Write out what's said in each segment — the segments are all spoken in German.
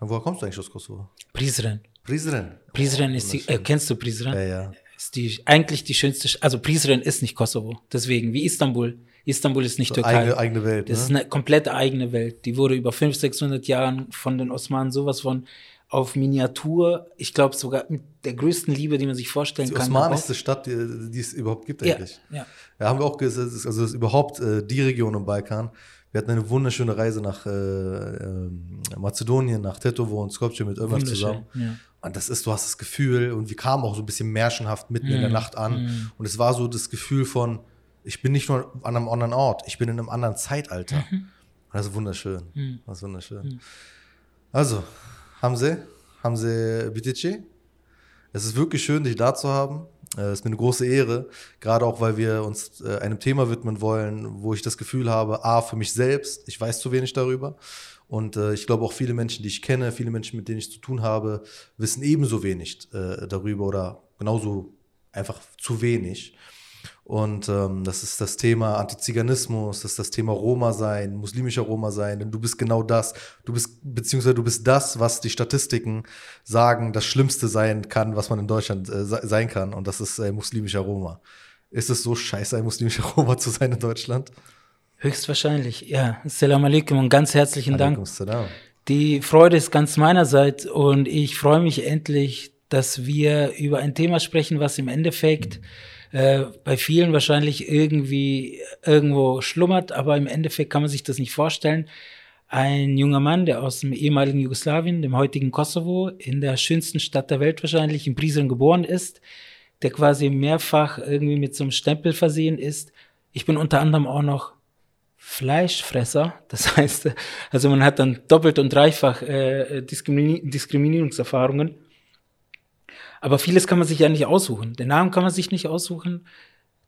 Woher kommst du eigentlich aus Kosovo? Prizren. Prizren. Prizren ist die, äh, kennst du Prizren? Ja, ja. Ist die, eigentlich die schönste, Sch- also Prizren ist nicht Kosovo. Deswegen, wie Istanbul. Istanbul ist nicht So Türkei. eigene, eigene Welt. Das ist ne? eine komplett eigene Welt. Die wurde über 500, 600 Jahren von den Osmanen sowas von auf Miniatur, ich glaube sogar mit der größten Liebe, die man sich vorstellen Die kann. osmanische Stadt, die, die es überhaupt gibt Ja, eigentlich. ja. Ja, haben wir auch gesehen, also das ist überhaupt äh, die Region im Balkan. Wir hatten eine wunderschöne Reise nach äh, ähm, Mazedonien, nach Tetovo und Skopje mit Ömer zusammen. ja. Und das ist, du hast das Gefühl, und wir kamen auch so ein bisschen märchenhaft mitten in der Nacht an. Und es war so das Gefühl von, ich bin nicht nur an einem anderen Ort, ich bin in einem anderen Zeitalter. Und das ist wunderschön. Das ist wunderschön. Also, Hamze, Hamze Bitici, es ist wirklich schön, dich da zu haben. Äh, Es ist mir eine große Ehre, gerade auch, weil wir uns äh, einem Thema widmen wollen, wo ich das Gefühl habe, A, für mich selbst, ich weiß zu wenig darüber. Und äh, ich glaube auch viele Menschen, die ich kenne, viele Menschen, mit denen ich zu tun habe, wissen ebenso wenig äh, darüber oder genauso einfach zu wenig. Und ähm, das ist das Thema Antiziganismus, das ist das Thema Roma sein, muslimischer Roma sein, denn du bist genau das. Du bist, beziehungsweise du bist das, was die Statistiken sagen, das Schlimmste sein kann, was man in Deutschland äh, se- sein kann. Und das ist äh, muslimischer Roma. Ist es so scheiße, ein muslimischer Roma zu sein in Deutschland? Höchstwahrscheinlich, ja. Assalamu alaikum und ganz herzlichen Dank. Salam. Die Freude ist ganz meinerseits und ich freue mich endlich, dass wir über ein Thema sprechen, was im Endeffekt äh, bei vielen wahrscheinlich irgendwie irgendwo schlummert, aber im Endeffekt kann man sich das nicht vorstellen. Ein junger Mann, der aus dem ehemaligen Jugoslawien, dem heutigen Kosovo, in der schönsten Stadt der Welt wahrscheinlich, in Prizren geboren ist, der quasi mehrfach irgendwie mit so einem Stempel versehen ist. Ich bin unter anderem auch noch Fleischfresser. Das heißt, also man hat dann doppelt und dreifach äh, Diskrimini Diskriminierungserfahrungen. Aber vieles kann man sich ja nicht aussuchen. Den Namen kann man sich nicht aussuchen.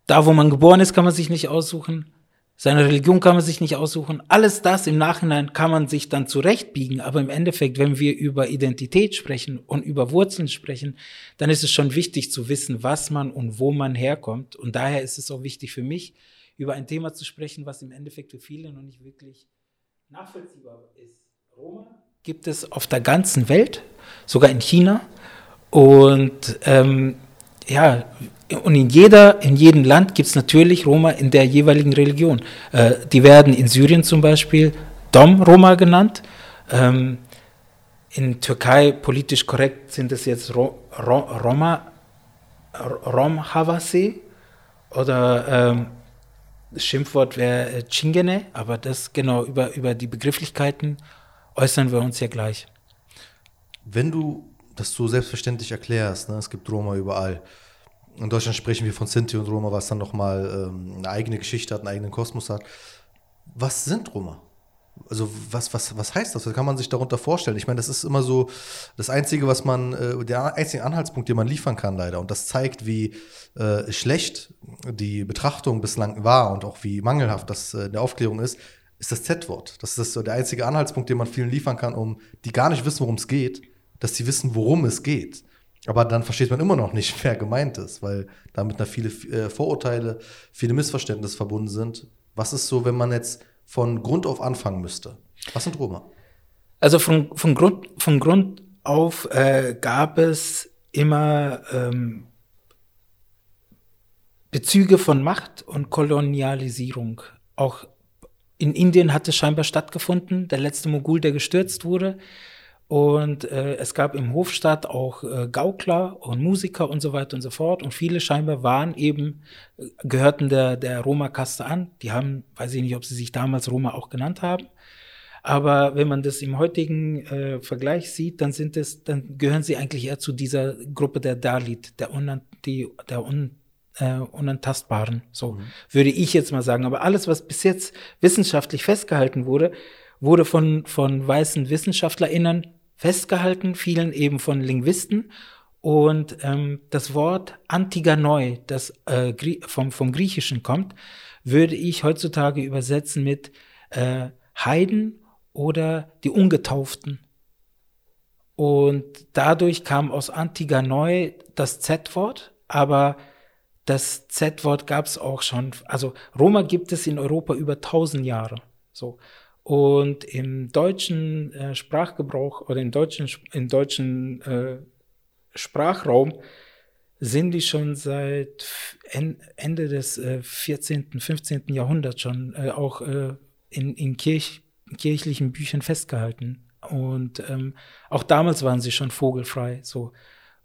Da, wo man geboren ist, kann man sich nicht aussuchen. Seine Religion kann man sich nicht aussuchen. Alles das im Nachhinein kann man sich dann zurechtbiegen. Aber im Endeffekt, wenn wir über Identität sprechen und über Wurzeln sprechen, dann ist es schon wichtig zu wissen, was man und wo man herkommt. Und daher ist es auch wichtig für mich, über ein Thema zu sprechen, was im Endeffekt für viele noch nicht wirklich nachvollziehbar ist. Roma gibt es auf der ganzen Welt, sogar in China. Und ähm, ja, und in jeder, in jedem Land gibt es natürlich Roma in der jeweiligen Religion. Äh, die werden in Syrien zum Beispiel Dom-Roma genannt. Ähm, in Türkei politisch korrekt sind es jetzt Ro Ro Roma, Rom Havasi oder ähm, das Schimpfwort wäre äh, Chingene, aber das genau über, über die Begrifflichkeiten äußern wir uns ja gleich. Wenn du das so selbstverständlich erklärst, ne, es gibt Roma überall. In Deutschland sprechen wir von Sinti und Roma, was dann nochmal ähm, eine eigene Geschichte hat, einen eigenen Kosmos hat. Was sind Roma? Also was, was, was heißt das? Was kann man sich darunter vorstellen? Ich meine, das ist immer so das Einzige, was man, äh, der einzige Anhaltspunkt, den man liefern kann, leider. Und das zeigt, wie äh, schlecht die Betrachtung bislang war und auch wie mangelhaft das äh, in der Aufklärung ist, ist das Z-Wort. Das ist so der einzige Anhaltspunkt, den man vielen liefern kann, um die gar nicht wissen, worum es geht, dass sie wissen, worum es geht. Aber dann versteht man immer noch nicht, wer gemeint ist, weil damit da viele äh, Vorurteile, viele Missverständnisse verbunden sind. Was ist so, wenn man jetzt von Grund auf anfangen müsste? Was sind Roma? Also von, von, Grund, von Grund auf äh, gab es immer ähm, Bezüge von Macht und Kolonialisierung. Auch in Indien hat es scheinbar stattgefunden, der letzte Mogul, der gestürzt wurde. Und äh, es gab im Hofstaat auch äh, Gaukler und Musiker und so weiter und so fort. Und viele scheinbar waren eben, äh, gehörten der, der Roma-Kaste an. Die haben, weiß ich nicht, ob sie sich damals Roma auch genannt haben. Aber wenn man das im heutigen äh, Vergleich sieht, dann sind es, dann gehören sie eigentlich eher zu dieser Gruppe der Dalit, der, unan, die, der un, äh, Unantastbaren. So würde ich jetzt mal sagen. Aber alles, was bis jetzt wissenschaftlich festgehalten wurde, wurde von, von weißen WissenschaftlerInnen festgehalten, vielen eben von Linguisten. Und ähm, das Wort Antiganoi, das äh, vom, vom Griechischen kommt, würde ich heutzutage übersetzen mit äh, Heiden oder die Ungetauften. Und dadurch kam aus Antiganoi das Z-Wort, aber das Z-Wort gab es auch schon. Also Roma gibt es in Europa über tausend Jahre. So. Und im deutschen äh, Sprachgebrauch oder im deutschen, im deutschen äh, Sprachraum sind die schon seit Ende des äh, 14., 15. Jahrhunderts schon äh, auch äh, in, in Kirch, kirchlichen Büchern festgehalten. Und ähm, auch damals waren sie schon vogelfrei. So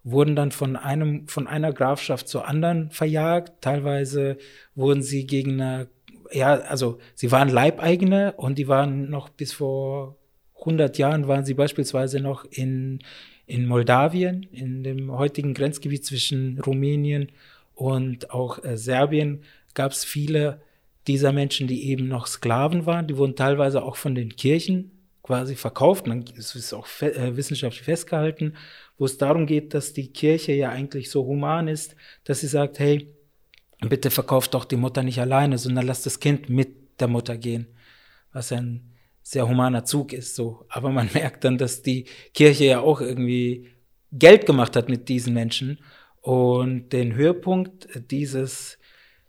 wurden dann von einem von einer Grafschaft zur anderen verjagt. Teilweise wurden sie gegen eine, ja, also sie waren Leibeigene und die waren noch bis vor 100 Jahren waren sie beispielsweise noch in in Moldawien, in dem heutigen Grenzgebiet zwischen Rumänien und auch äh, Serbien, gab es viele dieser Menschen, die eben noch Sklaven waren. Die wurden teilweise auch von den Kirchen quasi verkauft. Das ist auch fe äh, wissenschaftlich festgehalten, wo es darum geht, dass die Kirche ja eigentlich so human ist, dass sie sagt, hey, bitte verkauft doch die Mutter nicht alleine, sondern lasst das Kind mit der Mutter gehen. Was ein sehr humaner Zug ist, so. Aber man merkt dann, dass die Kirche ja auch irgendwie Geld gemacht hat mit diesen Menschen. Und den Höhepunkt dieses,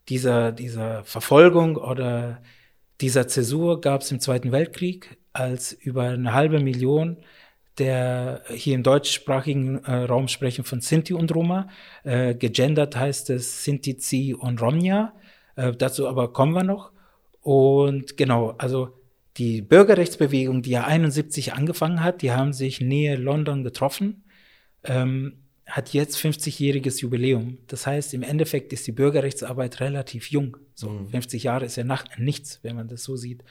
dieser, dieser Verfolgung oder dieser Zäsur gab es im Zweiten Weltkrieg, als über eine halbe Million der hier im deutschsprachigen äh, Raum sprechen von Sinti und Roma. Äh, gegendert heißt es Sinti, Zi und Romnia. Äh, dazu aber kommen wir noch. Und genau, also die Bürgerrechtsbewegung, die ja 71 angefangen hat, die haben sich nähe London getroffen, ähm, hat jetzt 50-jähriges Jubiläum. Das heißt, im Endeffekt ist die Bürgerrechtsarbeit relativ jung. So mhm. 50 Jahre ist ja nach nichts, wenn man das so sieht.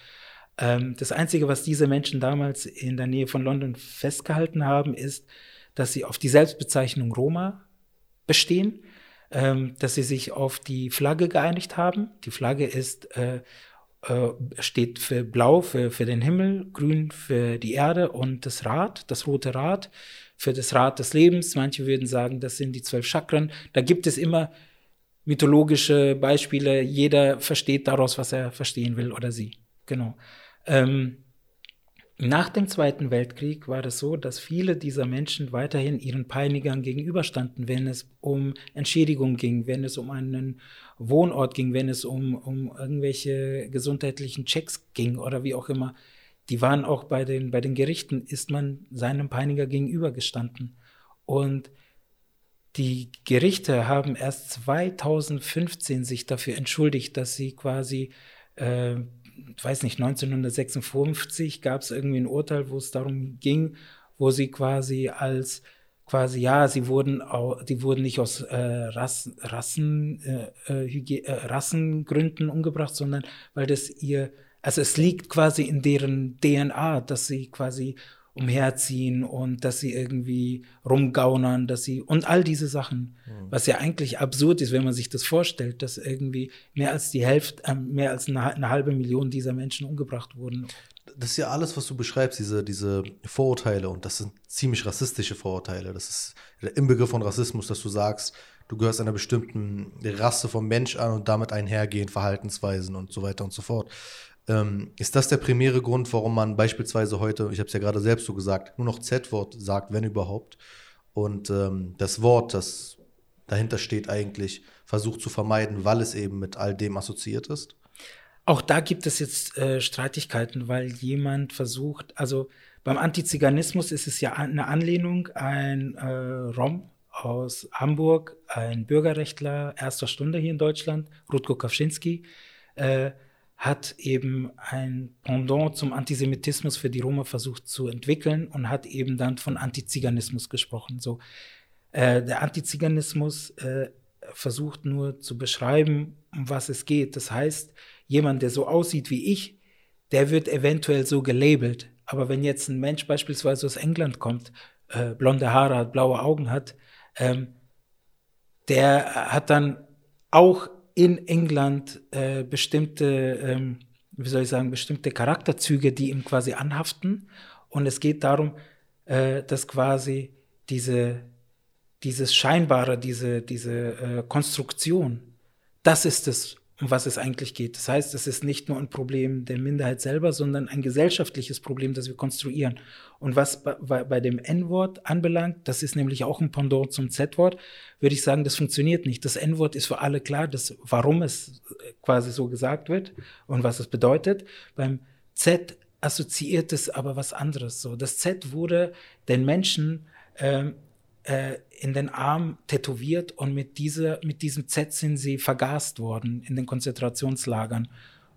Ähm, das Einzige, was diese Menschen damals in der Nähe von London festgehalten haben, ist, dass sie auf die Selbstbezeichnung Roma bestehen, ähm, dass sie sich auf die Flagge geeinigt haben. Die Flagge ist äh, äh, steht für Blau für, für den Himmel, Grün für die Erde und das Rad, das rote Rad für das Rad des Lebens. Manche würden sagen, das sind die zwölf Chakren. Da gibt es immer mythologische Beispiele. Jeder versteht daraus, was er verstehen will oder sie. Genau. Ähm, nach dem Zweiten Weltkrieg war es so, dass viele dieser Menschen weiterhin ihren Peinigern gegenüberstanden, wenn es um Entschädigung ging, wenn es um einen Wohnort ging, wenn es um, um irgendwelche gesundheitlichen Checks ging oder wie auch immer. Die waren auch bei den, bei den Gerichten, ist man seinem Peiniger gegenübergestanden. Und die Gerichte haben erst 2015 sich dafür entschuldigt, dass sie quasi äh, weiß nicht, 1956 gab es irgendwie ein Urteil, wo es darum ging, wo sie quasi als quasi ja, sie wurden auch, die wurden nicht aus äh, Rass, Rassen, äh, äh, äh Rassengründen umgebracht, sondern weil das ihr, also es liegt quasi in deren DNA, dass sie quasi umherziehen und dass sie irgendwie rumgaunern, dass sie und all diese Sachen, mhm. was ja eigentlich absurd ist, wenn man sich das vorstellt, dass irgendwie mehr als die Hälfte, äh, mehr als eine, eine, halbe Million dieser Menschen umgebracht wurden. Das ist ja alles, was du beschreibst, diese, diese Vorurteile und das sind ziemlich rassistische Vorurteile. Das ist der Inbegriff von Rassismus, dass du sagst, du gehörst einer bestimmten Rasse vom Mensch an und damit einhergehend Verhaltensweisen und so weiter und so fort. Ähm, ist das der primäre Grund, warum man beispielsweise heute, ich habe es ja gerade selbst so gesagt, nur noch Z-Wort sagt, wenn überhaupt? Und ähm, das Wort, das dahinter steht, eigentlich versucht zu vermeiden, weil es eben mit all dem assoziiert ist? Auch da gibt es jetzt äh, Streitigkeiten, weil jemand versucht, also beim Antiziganismus ist es ja eine Anlehnung, ein äh, Rom aus Hamburg, ein Bürgerrechtler erster Stunde hier in Deutschland, Rutko Kawczynski, äh, hat eben ein Pendant zum Antisemitismus für die Roma versucht zu entwickeln und hat eben dann von Antiziganismus gesprochen. So, äh, der Antiziganismus äh, versucht nur zu beschreiben, um was es geht. Das heißt, jemand, der so aussieht wie ich, der wird eventuell so gelabelt. Aber wenn jetzt ein Mensch beispielsweise aus England kommt, äh, blonde Haare hat, blaue Augen hat, ähm, der hat dann auch in England äh, bestimmte, ähm, wie soll ich sagen, bestimmte Charakterzüge, die ihm quasi anhaften. Und es geht darum, äh, dass quasi diese, dieses Scheinbare, diese, diese äh, Konstruktion, das ist es, um was es eigentlich geht. Das heißt, es ist nicht nur ein Problem der Minderheit selber, sondern ein gesellschaftliches Problem, das wir konstruieren. Und was bei, bei dem N-Wort anbelangt, das ist nämlich auch ein Pendant zum Z-Wort, würde ich sagen, das funktioniert nicht. Das N-Wort ist für alle klar, dass, warum es quasi so gesagt wird und was es bedeutet. Beim Z assoziiert es aber was anderes. So, das Z wurde den Menschen ähm, äh, in den Arm tätowiert und mit, dieser, mit diesem Z sind sie vergast worden in den Konzentrationslagern.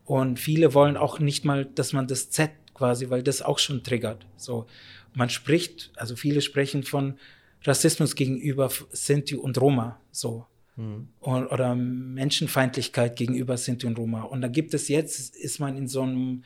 Und viele wollen auch nicht mal, dass man das Z quasi, weil das auch schon triggert. So, man spricht, also viele sprechen von Rassismus gegenüber Sinti und Roma, so. Mhm. Und, oder Menschenfeindlichkeit gegenüber Sinti und Roma. Und da gibt es jetzt, ist man in so einem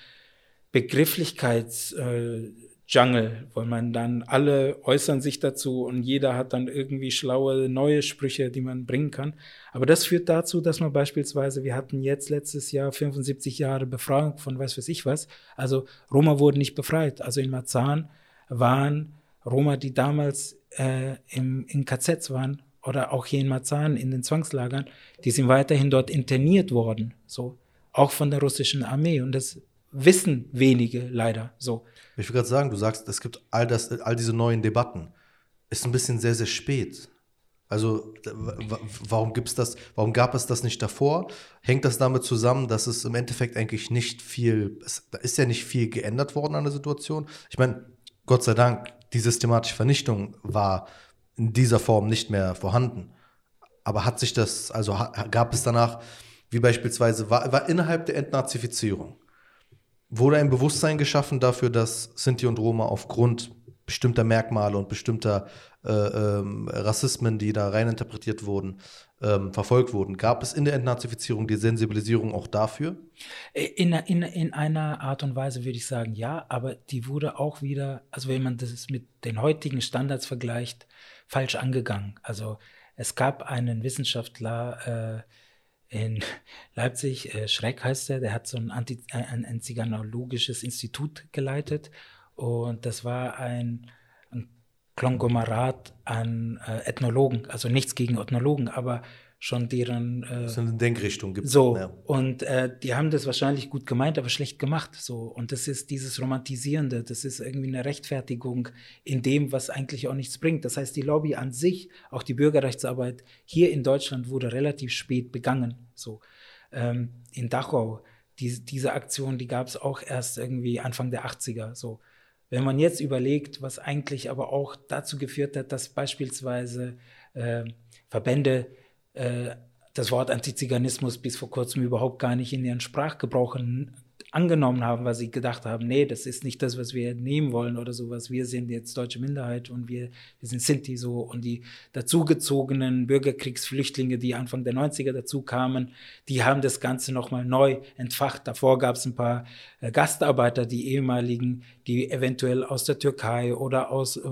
Begrifflichkeits- äh, Jungle, weil man dann alle äußern sich dazu und jeder hat dann irgendwie schlaue neue Sprüche, die man bringen kann. Aber das führt dazu, dass man beispielsweise, wir hatten jetzt letztes Jahr 75 Jahre Befreiung von was weiß ich was. Also Roma wurden nicht befreit. Also in Marzahn waren Roma, die damals äh, im, in KZs waren oder auch hier in Marzahn in den Zwangslagern, die sind weiterhin dort interniert worden. So auch von der russischen Armee. Und das wissen wenige leider so. Ich will gerade sagen, du sagst, es gibt all, das, all diese neuen Debatten. Ist ein bisschen sehr, sehr spät. Also warum gibt's das, warum gab es das nicht davor? Hängt das damit zusammen, dass es im Endeffekt eigentlich nicht viel, es, da ist ja nicht viel geändert worden an der Situation. Ich meine, Gott sei Dank, die systematische Vernichtung war in dieser Form nicht mehr vorhanden. Aber hat sich das, also gab es danach, wie beispielsweise, war, war innerhalb der Entnazifizierung, wurde ein Bewusstsein geschaffen dafür, dass Sinti und Roma aufgrund bestimmter Merkmale und bestimmter äh, ähm, Rassismen, die da reininterpretiert wurden, ähm, verfolgt wurden. Gab es in der Entnazifizierung die Sensibilisierung auch dafür? In, in, in einer Art und Weise würde ich sagen, ja, aber die wurde auch wieder, also wenn man das mit den heutigen Standards vergleicht, falsch angegangen. Also es gab einen Wissenschaftler, äh, in Leipzig, äh, Schreck heißt er, der hat so ein, Anti, ein, ein ziganologisches Institut geleitet. Und das war ein, ein Konglomerat an äh, Ethnologen, also nichts gegen Ethnologen, aber schon deren. Äh, so eine Denkrichtung gibt. So, ja. und äh, die haben das wahrscheinlich gut gemeint, aber schlecht gemacht. So, und das ist dieses Romantisierende, das ist irgendwie eine Rechtfertigung in dem, was eigentlich auch nichts bringt. Das heißt, die Lobby an sich, auch die Bürgerrechtsarbeit hier in Deutschland wurde relativ spät begangen. So, ähm, in Dachau, die, diese Aktion, die gab es auch erst irgendwie Anfang der 80er. So. Wenn man jetzt überlegt, was eigentlich aber auch dazu geführt hat, dass beispielsweise äh, Verbände äh, das Wort Antiziganismus bis vor kurzem überhaupt gar nicht in ihren Sprachgebrauch angenommen haben, weil sie gedacht haben, nee, das ist nicht das, was wir nehmen wollen oder sowas. Wir sind jetzt deutsche Minderheit und wir, wir sind Sinti so und die dazugezogenen Bürgerkriegsflüchtlinge, die Anfang der 90er dazu kamen, die haben das Ganze nochmal neu entfacht. Davor gab es ein paar äh, Gastarbeiter, die ehemaligen, die eventuell aus der Türkei oder aus äh,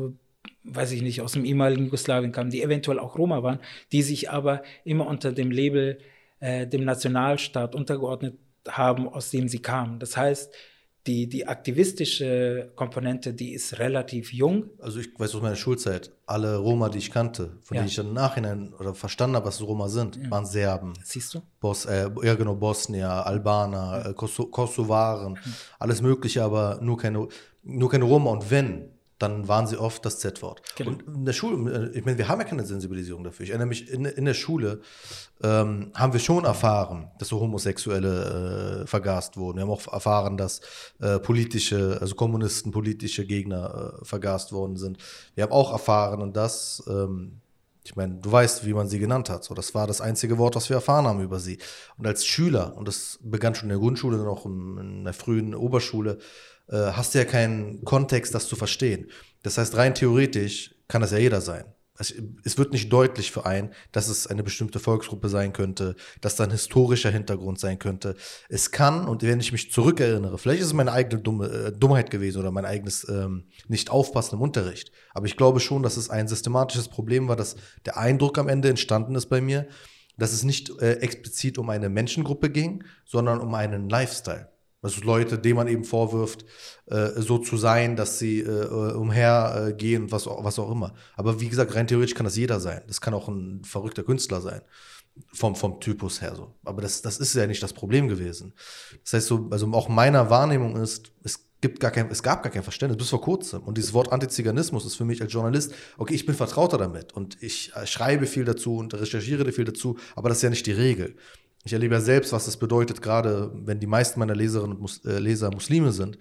weiß ich nicht, aus dem ehemaligen Jugoslawien kamen, die eventuell auch Roma waren, die sich aber immer unter dem Label äh, dem Nationalstaat untergeordnet haben, aus dem sie kamen. Das heißt, die, die aktivistische Komponente, die ist relativ jung. Also ich weiß aus meiner Schulzeit, alle Roma, die ich kannte, von ja. denen ich dann im Nachhinein oder verstanden habe, was Roma sind, ja. waren Serben. Siehst du? Bos, äh, ja genau, Bosnier, Albaner, ja. äh, Kosovaren, mhm. alles mögliche, aber nur keine, nur keine Roma. Und wenn, dann waren sie oft das Z-Wort. Genau. Und in der Schule, äh, ich meine, wir haben ja keine Sensibilisierung dafür. Ich erinnere mich, in, in der Schule ähm, haben wir schon erfahren, dass so Homosexuelle äh, vergast wurden. Wir haben auch erfahren, dass äh, politische, also Kommunisten, politische Gegner äh, vergast worden sind. Wir haben auch erfahren, und das, ähm, ich meine, du weißt, wie man sie genannt hat. So, das war das einzige Wort, was wir erfahren haben über sie. Und als Schüler, und das begann schon in der Grundschule, auch in, in der frühen Oberschule, äh, hast du ja keinen Kontext, das zu verstehen. Das heißt, rein theoretisch kann das ja jeder sein. Es, wird nicht deutlich für einen, dass es eine bestimmte Volksgruppe sein könnte, dass da ein historischer Hintergrund sein könnte. Es kann, und wenn ich mich zurückerinnere, vielleicht ist es meine eigene Dumme, äh, Dummheit gewesen oder mein eigenes ähm, Nicht-Aufpassen im Unterricht, aber ich glaube schon, dass es ein systematisches Problem war, dass der Eindruck am Ende entstanden ist bei mir, dass es nicht äh, explizit um eine Menschengruppe ging, sondern um einen Lifestyle. Also Leute, denen man eben vorwirft, äh, so zu sein, dass sie äh, umhergehen und was, was auch immer. Aber wie gesagt, rein theoretisch kann das jeder sein. Das kann auch ein verrückter Künstler sein. Vom, vom Typus her so. Aber das, das ist ja nicht das Problem gewesen. Das heißt, so, also auch meiner Wahrnehmung ist, es gibt gar kein, es gab gar kein Verständnis bis vor kurzem. Und dieses Wort Antiziganismus ist für mich als Journalist, okay, ich bin vertrauter damit und ich äh, schreibe viel dazu und recherchiere viel dazu, aber das ist ja nicht die Regel. Ich erlebe ja selbst, was das bedeutet, gerade wenn die meisten meiner Leserinnen und Mus äh, Leser Muslime sind,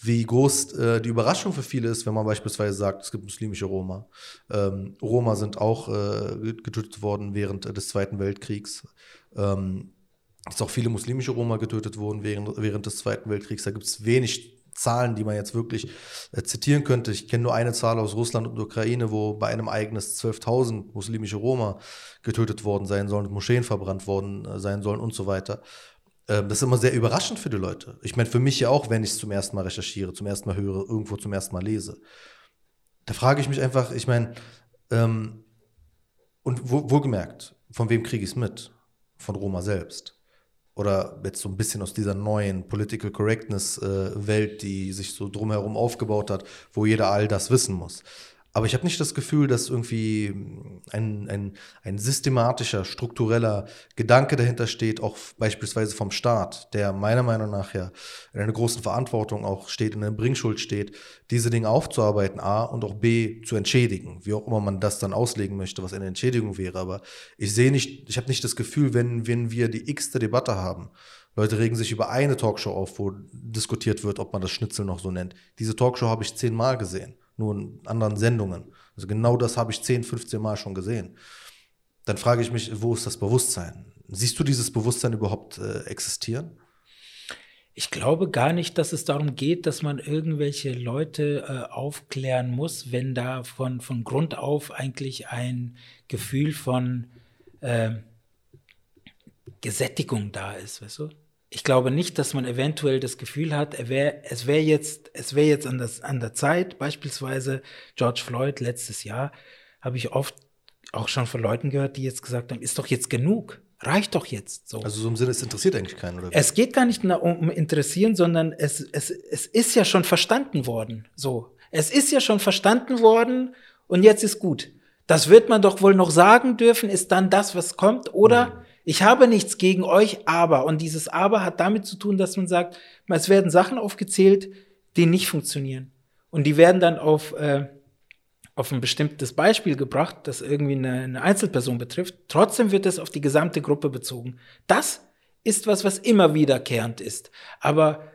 wie groß äh, die Überraschung für viele ist, wenn man beispielsweise sagt, es gibt muslimische Roma. Ähm, Roma sind auch äh, getötet worden während des Zweiten Weltkriegs. Ähm, dass auch viele muslimische Roma getötet wurden während, während des Zweiten Weltkriegs. Da gibt es wenig Zahlen, die man jetzt wirklich äh, zitieren könnte. Ich kenne nur eine Zahl aus Russland und Ukraine, wo bei einem Ereignis 12.000 muslimische Roma getötet worden sein sollen, Moscheen verbrannt worden äh, sein sollen und so weiter. Ähm, das ist immer sehr überraschend für die Leute. Ich meine, für mich ja auch, wenn ich es zum ersten Mal recherchiere, zum ersten Mal höre, irgendwo zum ersten Mal lese. Da frage ich mich einfach, ich meine, ähm, und wohlgemerkt, von wem kriege ich es mit? Von Roma selbst oder jetzt so ein bisschen aus dieser neuen Political Correctness äh, Welt, die sich so drumherum aufgebaut hat, wo jeder all das wissen muss. Aber ich habe nicht das Gefühl, dass irgendwie ein, ein, ein systematischer, struktureller Gedanke dahinter steht, auch beispielsweise vom Staat, der meiner Meinung nach ja in einer großen Verantwortung auch steht, in der Bringschuld steht, diese Dinge aufzuarbeiten, A, und auch B, zu entschädigen, wie auch immer man das dann auslegen möchte, was eine Entschädigung wäre. Aber ich sehe nicht, ich habe nicht das Gefühl, wenn, wenn wir die x-te Debatte haben, Leute regen sich über eine Talkshow auf, wo diskutiert wird, ob man das Schnitzel noch so nennt. Diese Talkshow habe ich zehnmal gesehen nur in anderen Sendungen. Also genau das habe ich 10, 15 Mal schon gesehen. Dann frage ich mich, wo ist das Bewusstsein? Siehst du dieses Bewusstsein überhaupt äh, existieren? Ich glaube gar nicht, dass es darum geht, dass man irgendwelche Leute äh, aufklären muss, wenn da von, von Grund auf eigentlich ein Gefühl von äh, Gesättigung da ist, weißt du? Ich glaube nicht, dass man eventuell das Gefühl hat, wär, es wäre jetzt, es wäre jetzt an, das, an der Zeit, beispielsweise George Floyd letztes Jahr, habe ich oft auch schon von Leuten gehört, die jetzt gesagt haben, ist doch jetzt genug, reicht doch jetzt. So. Also so im Sinne, es interessiert eigentlich keinen, oder? Es geht gar nicht um interessieren, sondern es, es, es ist ja schon verstanden worden. So. Es ist ja schon verstanden worden und jetzt ist gut. Das wird man doch wohl noch sagen dürfen, ist dann das, was kommt, oder? Mhm ich habe nichts gegen euch, aber. Und dieses aber hat damit zu tun, dass man sagt, es werden Sachen aufgezählt, die nicht funktionieren. Und die werden dann auf, äh, auf ein bestimmtes Beispiel gebracht, das irgendwie eine, eine Einzelperson betrifft. Trotzdem wird es auf die gesamte Gruppe bezogen. Das ist was, was immer wiederkehrend ist. Aber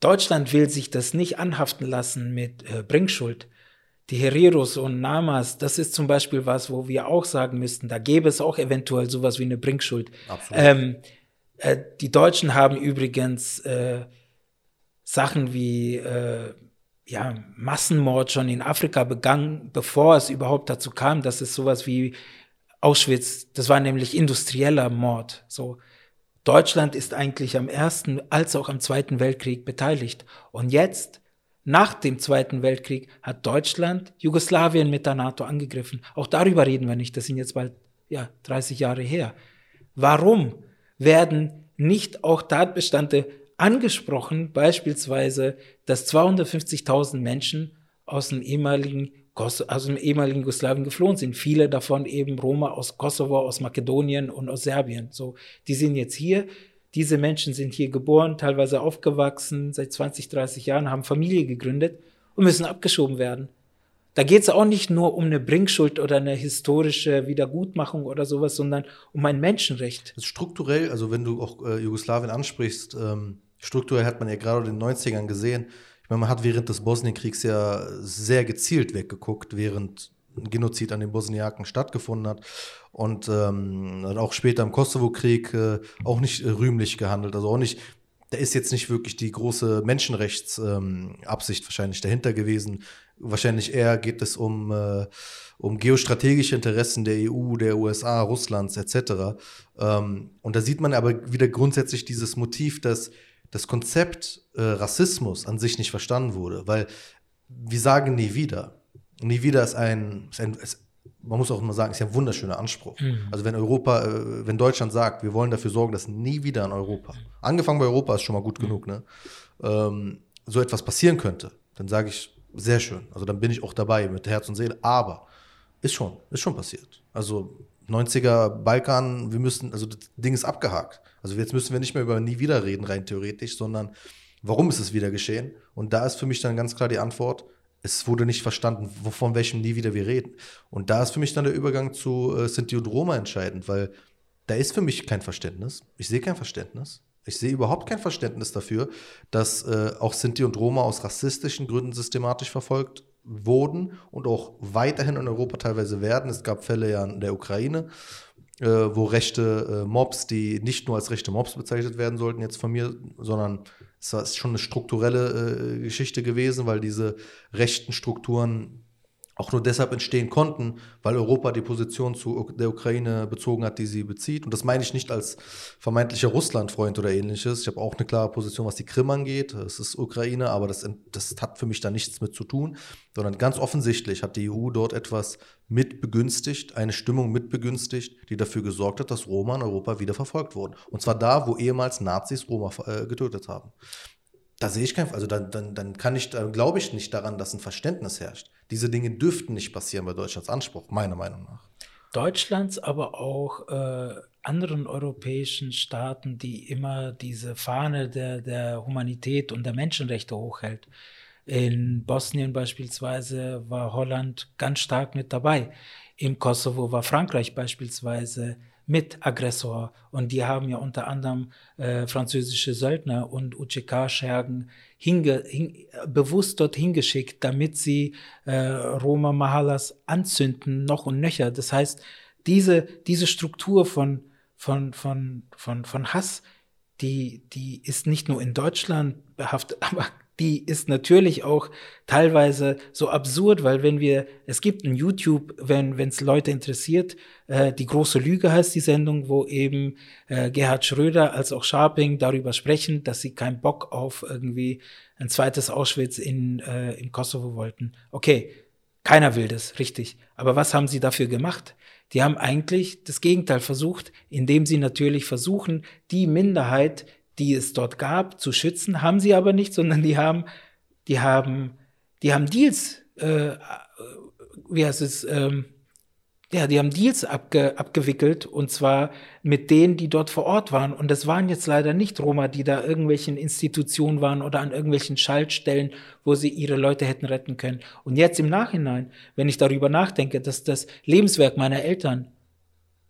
Deutschland will sich das nicht anhaften lassen mit äh, Bringschuld die Hereros und Namas, das ist zum Beispiel was, wo wir auch sagen müssten, da gäbe es auch eventuell sowas wie eine Bringschuld. Absolut. Ähm, äh, die Deutschen haben übrigens äh, Sachen wie äh, ja, Massenmord schon in Afrika begangen, bevor es überhaupt dazu kam, dass es sowas wie Auschwitz, das war nämlich industrieller Mord. So, Deutschland ist eigentlich am ersten als auch am zweiten Weltkrieg beteiligt. Und jetzt nach dem Zweiten Weltkrieg hat Deutschland Jugoslawien mit der NATO angegriffen. Auch darüber reden wir nicht. Das sind jetzt bald ja, 30 Jahre her. Warum werden nicht auch Tatbestände angesprochen, beispielsweise, dass 250.000 Menschen aus dem ehemaligen aus dem ehemaligen Jugoslawien geflohen sind. Viele davon eben Roma aus Kosovo, aus Makedonien und aus Serbien. So, die sind jetzt hier, diese Menschen sind hier geboren, teilweise aufgewachsen, seit 20, 30 Jahren, haben Familie gegründet und müssen abgeschoben werden. Da geht es auch nicht nur um eine Bringschuld oder eine historische Wiedergutmachung oder sowas, sondern um ein Menschenrecht. strukturell, also wenn du auch äh, Jugoslawien ansprichst, ähm, strukturell hat man ja gerade in den 90ern gesehen, ich meine, man hat während des Bosnienkriegs ja sehr gezielt weggeguckt, während ein Genozid an den Bosniaken stattgefunden hat und ähm, auch später im Kosovo-Krieg äh, auch nicht äh, rühmlich gehandelt. Also auch nicht, da ist jetzt nicht wirklich die große Menschenrechtsabsicht ähm, wahrscheinlich dahinter gewesen. Wahrscheinlich eher geht es um, äh, um geostrategische Interessen der EU, der USA, Russlands etc. Ähm, und da sieht man aber wieder grundsätzlich dieses Motiv, dass das Konzept äh, Rassismus an sich nicht verstanden wurde, weil wir sagen nie wieder. Nie wieder ist ein, ist ein ist, man muss auch mal sagen, ist ja ein wunderschöner Anspruch. Mhm. Also wenn Europa, äh, wenn Deutschland sagt, wir wollen dafür sorgen, dass nie wieder in Europa, angefangen bei Europa ist schon mal gut mhm. genug, ne, ähm, so etwas passieren könnte, dann sage ich, sehr schön. Also dann bin ich auch dabei mit Herz und Seele. Aber ist schon, ist schon passiert. Also 90er Balkan, wir müssen, also das Ding ist abgehakt. Also jetzt müssen wir nicht mehr über nie wieder reden, rein theoretisch, sondern warum ist es wieder geschehen? Und da ist für mich dann ganz klar die Antwort, es wurde nicht verstanden, von welchem nie wieder wir reden. Und da ist für mich dann der Übergang zu äh, Sinti und Roma entscheidend, weil da ist für mich kein Verständnis. Ich sehe kein Verständnis. Ich sehe überhaupt kein Verständnis dafür, dass äh, auch Sinti und Roma aus rassistischen Gründen systematisch verfolgt wurden und auch weiterhin in Europa teilweise werden. Es gab Fälle ja in der Ukraine, äh, wo rechte äh, Mobs, die nicht nur als rechte Mobs bezeichnet werden sollten, jetzt von mir, sondern es war schon eine strukturelle äh, Geschichte gewesen, weil diese rechten Strukturen auch nur deshalb entstehen konnten, weil Europa die Position zu der Ukraine bezogen hat, die sie bezieht. Und das meine ich nicht als vermeintlicher Russlandfreund oder ähnliches. Ich habe auch eine klare Position, was die Krim angeht. Es ist Ukraine, aber das, das hat für mich da nichts mit zu tun, sondern ganz offensichtlich hat die EU dort etwas mitbegünstigt, eine Stimmung mitbegünstigt, die dafür gesorgt hat, dass Roma in Europa wieder verfolgt wurden. Und zwar da, wo ehemals Nazis Roma äh, getötet haben. Da sehe ich kein, also dann, dann, dann kann ich, dann glaube ich nicht daran, dass ein Verständnis herrscht. Diese Dinge dürften nicht passieren bei Deutschlands Anspruch, meiner Meinung nach. Deutschlands, aber auch äh, anderen europäischen Staaten, die immer diese Fahne der, der Humanität und der Menschenrechte hochhält. In Bosnien beispielsweise war Holland ganz stark mit dabei. Im Kosovo war Frankreich beispielsweise Mitaggressor. Und die haben ja unter anderem äh, französische Söldner und UCK-Schergen hinge, hin, bewusst dorthin geschickt, damit sie äh, Roma Mahalas anzünden, noch und nöcher. Das heißt, diese, diese Struktur von, von, von, von, von Hass, die, die ist nicht nur in Deutschland behaftet, aber die ist natürlich auch teilweise so absurd, weil wenn wir, es gibt ein YouTube, wenn es Leute interessiert, äh, die große Lüge heißt die Sendung, wo eben äh, Gerhard Schröder als auch Scharping darüber sprechen, dass sie keinen Bock auf irgendwie ein zweites Auschwitz in, äh, im Kosovo wollten. Okay, keiner will das, richtig. Aber was haben sie dafür gemacht? Die haben eigentlich das Gegenteil versucht, indem sie natürlich versuchen, die Minderheit, die es dort gab, zu schützen, haben sie aber nicht, sondern die haben, die haben, die haben Deals, äh, wie heißt es, ähm, ja, die haben Deals abge, abgewickelt und zwar mit denen, die dort vor Ort waren. Und das waren jetzt leider nicht Roma, die da irgendwelchen Institutionen waren oder an irgendwelchen Schaltstellen, wo sie ihre Leute hätten retten können. Und jetzt im Nachhinein, wenn ich darüber nachdenke, dass das Lebenswerk meiner Eltern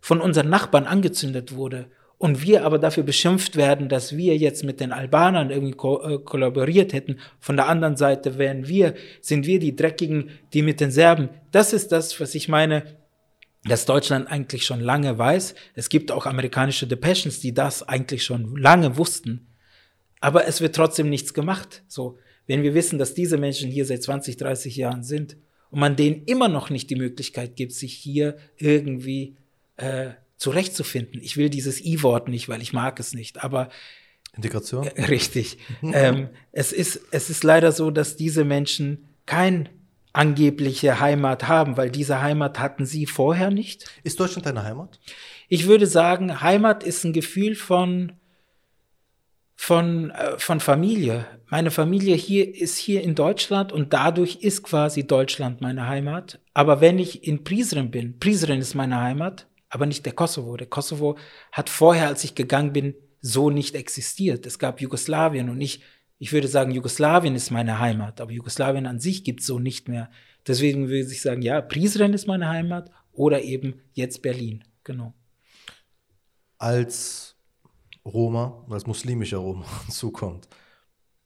von unseren Nachbarn angezündet wurde und wir aber dafür beschimpft werden, dass wir jetzt mit den Albanern irgendwie ko äh, kollaboriert hätten. Von der anderen Seite wären wir, sind wir die Dreckigen, die mit den Serben. Das ist das, was ich meine, dass Deutschland eigentlich schon lange weiß. Es gibt auch amerikanische Depressions, die das eigentlich schon lange wussten. Aber es wird trotzdem nichts gemacht. So, wenn wir wissen, dass diese Menschen hier seit 20, 30 Jahren sind und man denen immer noch nicht die Möglichkeit gibt, sich hier irgendwie äh, zurechtzufinden. Ich will dieses I-Wort nicht, weil ich mag es nicht, aber Integration? Äh, richtig. ähm, es, ist, es ist leider so, dass diese Menschen kein angebliche Heimat haben, weil diese Heimat hatten sie vorher nicht. Ist Deutschland deine Heimat? Ich würde sagen, Heimat ist ein Gefühl von, von, äh, von Familie. Meine Familie hier ist hier in Deutschland und dadurch ist quasi Deutschland meine Heimat. Aber wenn ich in Prizren bin, Prizren ist meine Heimat, aber nicht der Kosovo. Der Kosovo hat vorher, als ich gegangen bin, so nicht existiert. Es gab Jugoslawien und nicht, ich würde sagen, Jugoslawien ist meine Heimat, aber Jugoslawien an sich gibt es so nicht mehr. Deswegen würde ich sagen, ja, Prizren ist meine Heimat oder eben jetzt Berlin. Genau. Als Roma, als muslimischer Roma zukommt,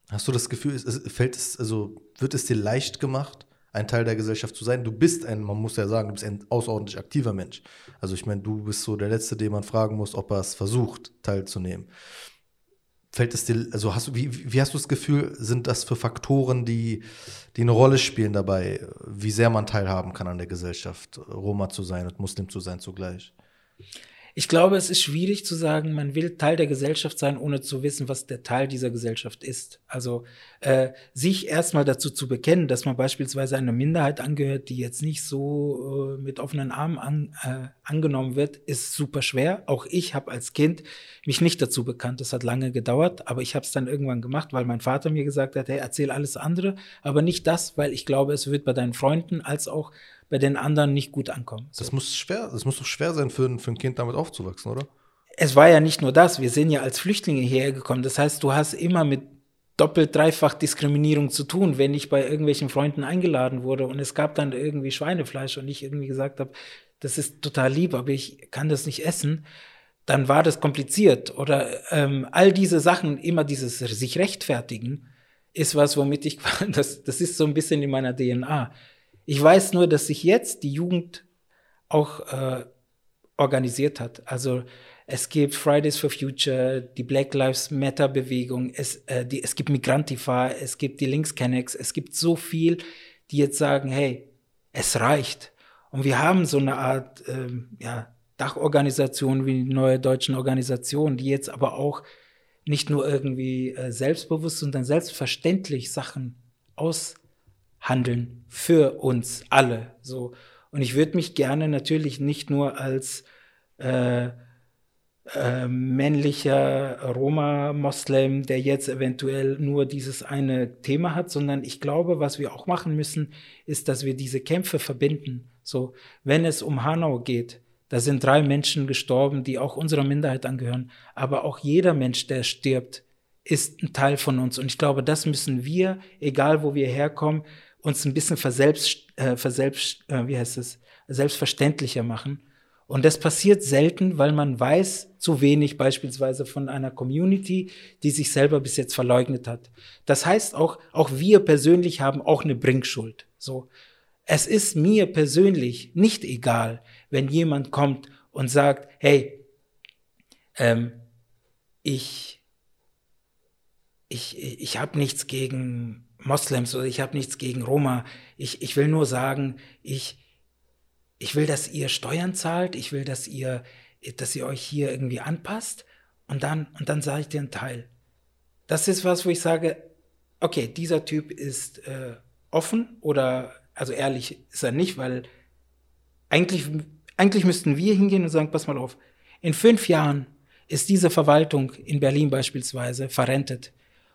hast du das Gefühl, es, fällt es, also wird es dir leicht gemacht, ein Teil der Gesellschaft zu sein. Du bist ein, man muss ja sagen, du bist ein außerordentlich aktiver Mensch. Also ich meine, du bist so der Letzte, den man fragen muss, ob er es versucht, teilzunehmen. Fällt es dir, also hast du, wie, wie hast du das Gefühl, sind das für Faktoren, die, die eine Rolle spielen dabei, wie sehr man teilhaben kann an der Gesellschaft, Roma zu sein und Muslim zu sein zugleich? Ich glaube, es ist schwierig zu sagen, man will Teil der Gesellschaft sein, ohne zu wissen, was der Teil dieser Gesellschaft ist. Also äh, sich erstmal dazu zu bekennen, dass man beispielsweise einer Minderheit angehört, die jetzt nicht so äh, mit offenen Armen an, äh, angenommen wird, ist super schwer. Auch ich habe als Kind mich nicht dazu bekannt. Das hat lange gedauert, aber ich habe es dann irgendwann gemacht, weil mein Vater mir gesagt hat, hey, erzähl alles andere, aber nicht das, weil ich glaube, es wird bei deinen Freunden als auch bei den anderen nicht gut ankommen. So. Das muss schwer, das muss doch schwer sein für ein, für ein Kind damit aufzuwachsen, oder? Es war ja nicht nur das, wir sind ja als Flüchtlinge hierher gekommen. Das heißt, du hast immer mit doppelt, dreifach Diskriminierung zu tun, wenn ich bei irgendwelchen Freunden eingeladen wurde und es gab dann irgendwie Schweinefleisch und ich irgendwie gesagt habe, das ist total lieb, aber ich kann das nicht essen, dann war das kompliziert. Oder ähm, all diese Sachen, immer dieses sich rechtfertigen, ist was, womit ich, das, das ist so ein bisschen in meiner DNA. Ich weiß nur, dass sich jetzt die Jugend auch äh, organisiert hat. Also es gibt Fridays for Future, die Black Lives Matter Bewegung, es, äh, die, es gibt Migrantifa, es gibt die Linkskennex, es gibt so viel, die jetzt sagen, hey, es reicht. Und wir haben so eine Art ähm, ja, Dachorganisation wie die neue deutschen Organisation, die jetzt aber auch nicht nur irgendwie äh, selbstbewusst, sondern selbstverständlich Sachen aushandeln für uns alle. So. Und ich würde mich gerne natürlich nicht nur als äh, äh, männlicher Roma-Moslem, der jetzt eventuell nur dieses eine Thema hat, sondern ich glaube, was wir auch machen müssen, ist, dass wir diese Kämpfe verbinden. So, wenn es um Hanau geht, da sind drei Menschen gestorben, die auch unserer Minderheit angehören. Aber auch jeder Mensch, der stirbt, ist ein Teil von uns. Und ich glaube, das müssen wir, egal wo wir herkommen, uns ein bisschen verselbst, äh, verselbst, äh, wie heißt es, selbstverständlicher machen. Und das passiert selten, weil man weiß zu wenig beispielsweise von einer Community, die sich selber bis jetzt verleugnet hat. Das heißt auch, auch wir persönlich haben auch eine Bringschuld. So. Es ist mir persönlich nicht egal, wenn jemand kommt und sagt, hey, ähm, ich, ich, ich habe nichts gegen Moslems oder ich habe nichts gegen Roma. Ich, ich will nur sagen, ich, ich will, dass ihr Steuern zahlt, ich will, dass ihr, dass ihr euch hier irgendwie anpasst und dann, und dann sage ich dir einen Teil. Das ist was, wo ich sage, okay, dieser Typ ist äh, offen oder, also ehrlich ist er nicht, weil eigentlich eigentlich müssten wir hingehen und sagen, pass mal auf, in fünf Jahren ist diese Verwaltung in Berlin beispielsweise verrentet.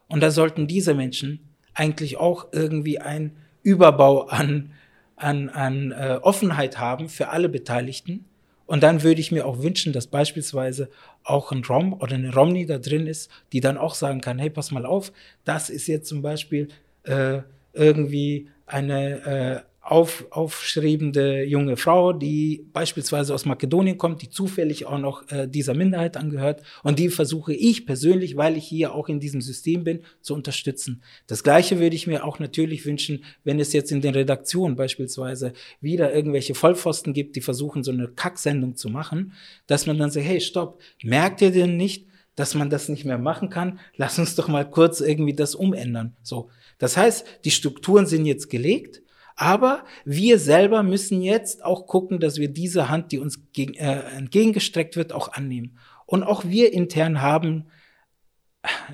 Und da sollten diese Menschen eigentlich auch irgendwie einen Überbau an, an, an äh, Offenheit haben für alle Beteiligten. Und dann würde ich mir auch wünschen, dass beispielsweise auch ein Rom oder eine Romney da drin ist, die dann auch sagen kann, hey, pass mal auf, das ist jetzt zum Beispiel äh, irgendwie eine äh, auf, aufschreibende junge Frau, die beispielsweise aus Makedonien kommt, die zufällig auch noch äh, dieser Minderheit angehört. Und die versuche ich persönlich, weil ich hier auch in diesem System bin, zu unterstützen. Das Gleiche würde ich mir auch natürlich wünschen, wenn es jetzt in den Redaktionen beispielsweise wieder irgendwelche Vollpfosten gibt, die versuchen, so eine Kacksendung zu machen, dass man dann sagt, hey, stopp, merkt ihr denn nicht, dass man das nicht mehr machen kann? Lass uns doch mal kurz irgendwie das umändern. So. Das heißt, die Strukturen sind jetzt gelegt aber wir selber müssen jetzt auch gucken, dass wir diese Hand, die uns gegen, äh, entgegengestreckt wird, auch annehmen. Und auch wir intern haben,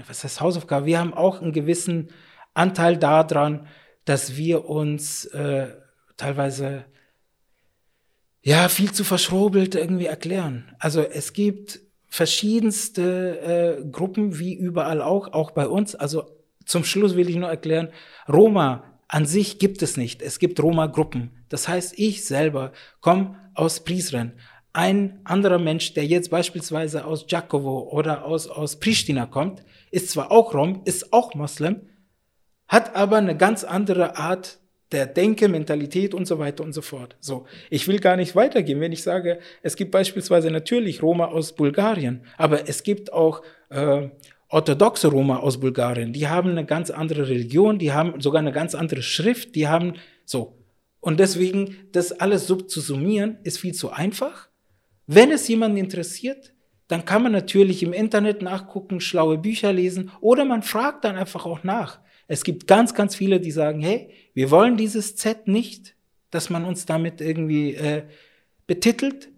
was heißt Hausaufgabe, wir haben auch einen gewissen Anteil daran, dass wir uns äh, teilweise ja viel zu verschrobelt irgendwie erklären. Also es gibt verschiedenste äh, Gruppen, wie überall auch, auch bei uns. Also zum Schluss will ich nur erklären, Roma an sich gibt es nicht. Es gibt Roma-Gruppen. Das heißt, ich selber komme aus Prizren. Ein anderer Mensch, der jetzt beispielsweise aus Djakovo oder aus, aus Pristina kommt, ist zwar auch Rom, ist auch Moslem, hat aber eine ganz andere Art der Denke, Mentalität und so weiter und so fort. So, ich will gar nicht weitergehen, wenn ich sage, es gibt beispielsweise natürlich Roma aus Bulgarien, aber es gibt auch äh, orthodoxe Roma aus Bulgarien, die haben eine ganz andere Religion, die haben sogar eine ganz andere Schrift, die haben so. Und deswegen, das alles subzusummieren, ist viel zu einfach. Wenn es jemanden interessiert, dann kann man natürlich im Internet nachgucken, schlaue Bücher lesen oder man fragt dann einfach auch nach. Es gibt ganz, ganz viele, die sagen, hey, wir wollen dieses Z nicht, dass man uns damit irgendwie äh, betitelt,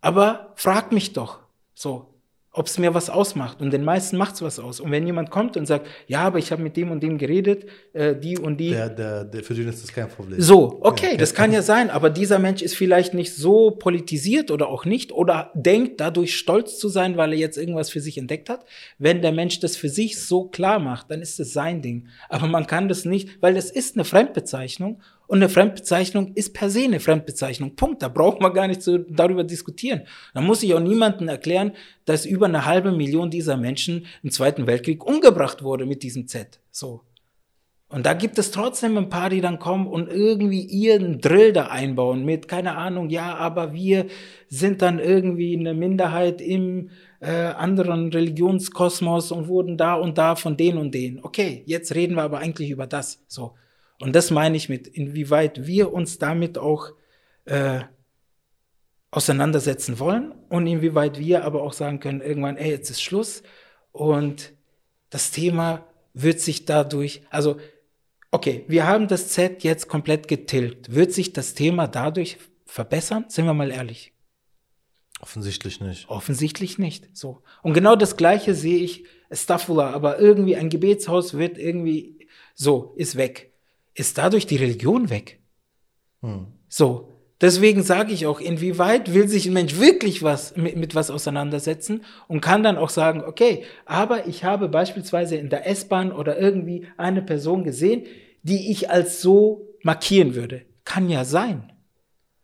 aber frag mich doch. So, ob es mir was ausmacht. Und den meisten macht es was aus. Und wenn jemand kommt und sagt, ja, aber ich habe mit dem und dem geredet, äh, die und die. Der, der, der, für den ist das kein Problem. So, okay, ja, das kann ja sein, aber dieser Mensch ist vielleicht nicht so politisiert oder auch nicht oder denkt dadurch stolz zu sein, weil er jetzt irgendwas für sich entdeckt hat. Wenn der Mensch das für sich so klar macht, dann ist es sein Ding. Aber man kann das nicht, weil das ist eine Fremdbezeichnung und eine Fremdbezeichnung ist per se eine Fremdbezeichnung. Punkt. Da braucht man gar nicht so darüber diskutieren. Da muss ich auch niemandem erklären, dass über eine halbe Million dieser Menschen im Zweiten Weltkrieg umgebracht wurde mit diesem Z. So. Und da gibt es trotzdem ein paar, die dann kommen und irgendwie ihren Drill da einbauen mit, keine Ahnung, ja, aber wir sind dann irgendwie eine Minderheit im äh, anderen Religionskosmos und wurden da und da von den und den. Okay, jetzt reden wir aber eigentlich über das. So. Und das meine ich mit, inwieweit wir uns damit auch äh, auseinandersetzen wollen und inwieweit wir aber auch sagen können, irgendwann, ey, jetzt ist Schluss und das Thema wird sich dadurch, also okay, wir haben das Z jetzt komplett getilgt. Wird sich das Thema dadurch verbessern? Sind wir mal ehrlich. Offensichtlich nicht. Offensichtlich nicht. So. Und genau das Gleiche sehe ich, Staffula, aber irgendwie ein Gebetshaus wird irgendwie, so, ist weg. Ist dadurch die Religion weg? Hm. So. Deswegen sage ich auch, inwieweit will sich ein Mensch wirklich was mit, mit was auseinandersetzen und kann dann auch sagen, okay, aber ich habe beispielsweise in der S-Bahn oder irgendwie eine Person gesehen, die ich als so markieren würde. Kann ja sein.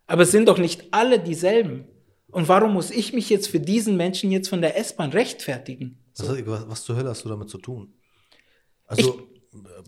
Aber es sind doch nicht alle dieselben. Und warum muss ich mich jetzt für diesen Menschen jetzt von der S-Bahn rechtfertigen? So. Was, was, zur Hölle hast du damit zu tun? Also, ich,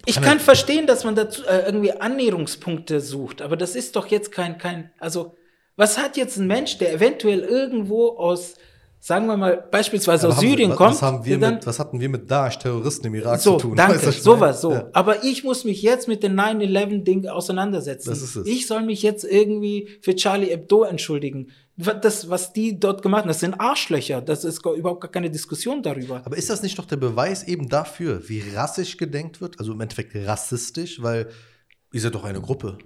ich kann verstehen, dass man dazu äh, irgendwie Annäherungspunkte sucht, aber das ist doch jetzt kein, kein, also, was hat jetzt ein Mensch, der eventuell irgendwo aus sagen wir mal, beispielsweise aus Syrien was, kommt. Was, haben wir dann, mit, was hatten wir mit Daesh, Terroristen im Irak so, zu tun? Danke, sowas, so. Ja. Aber ich muss mich jetzt mit dem 9-11-Ding auseinandersetzen. Das ist es. Ich soll mich jetzt irgendwie für Charlie Hebdo entschuldigen. Das, was die dort gemacht haben, das sind Arschlöcher. Das ist überhaupt gar keine Diskussion darüber. Aber ist das nicht doch der Beweis eben dafür, wie rassisch gedenkt wird? Also im Endeffekt rassistisch, weil ihr seid doch eine Gruppe.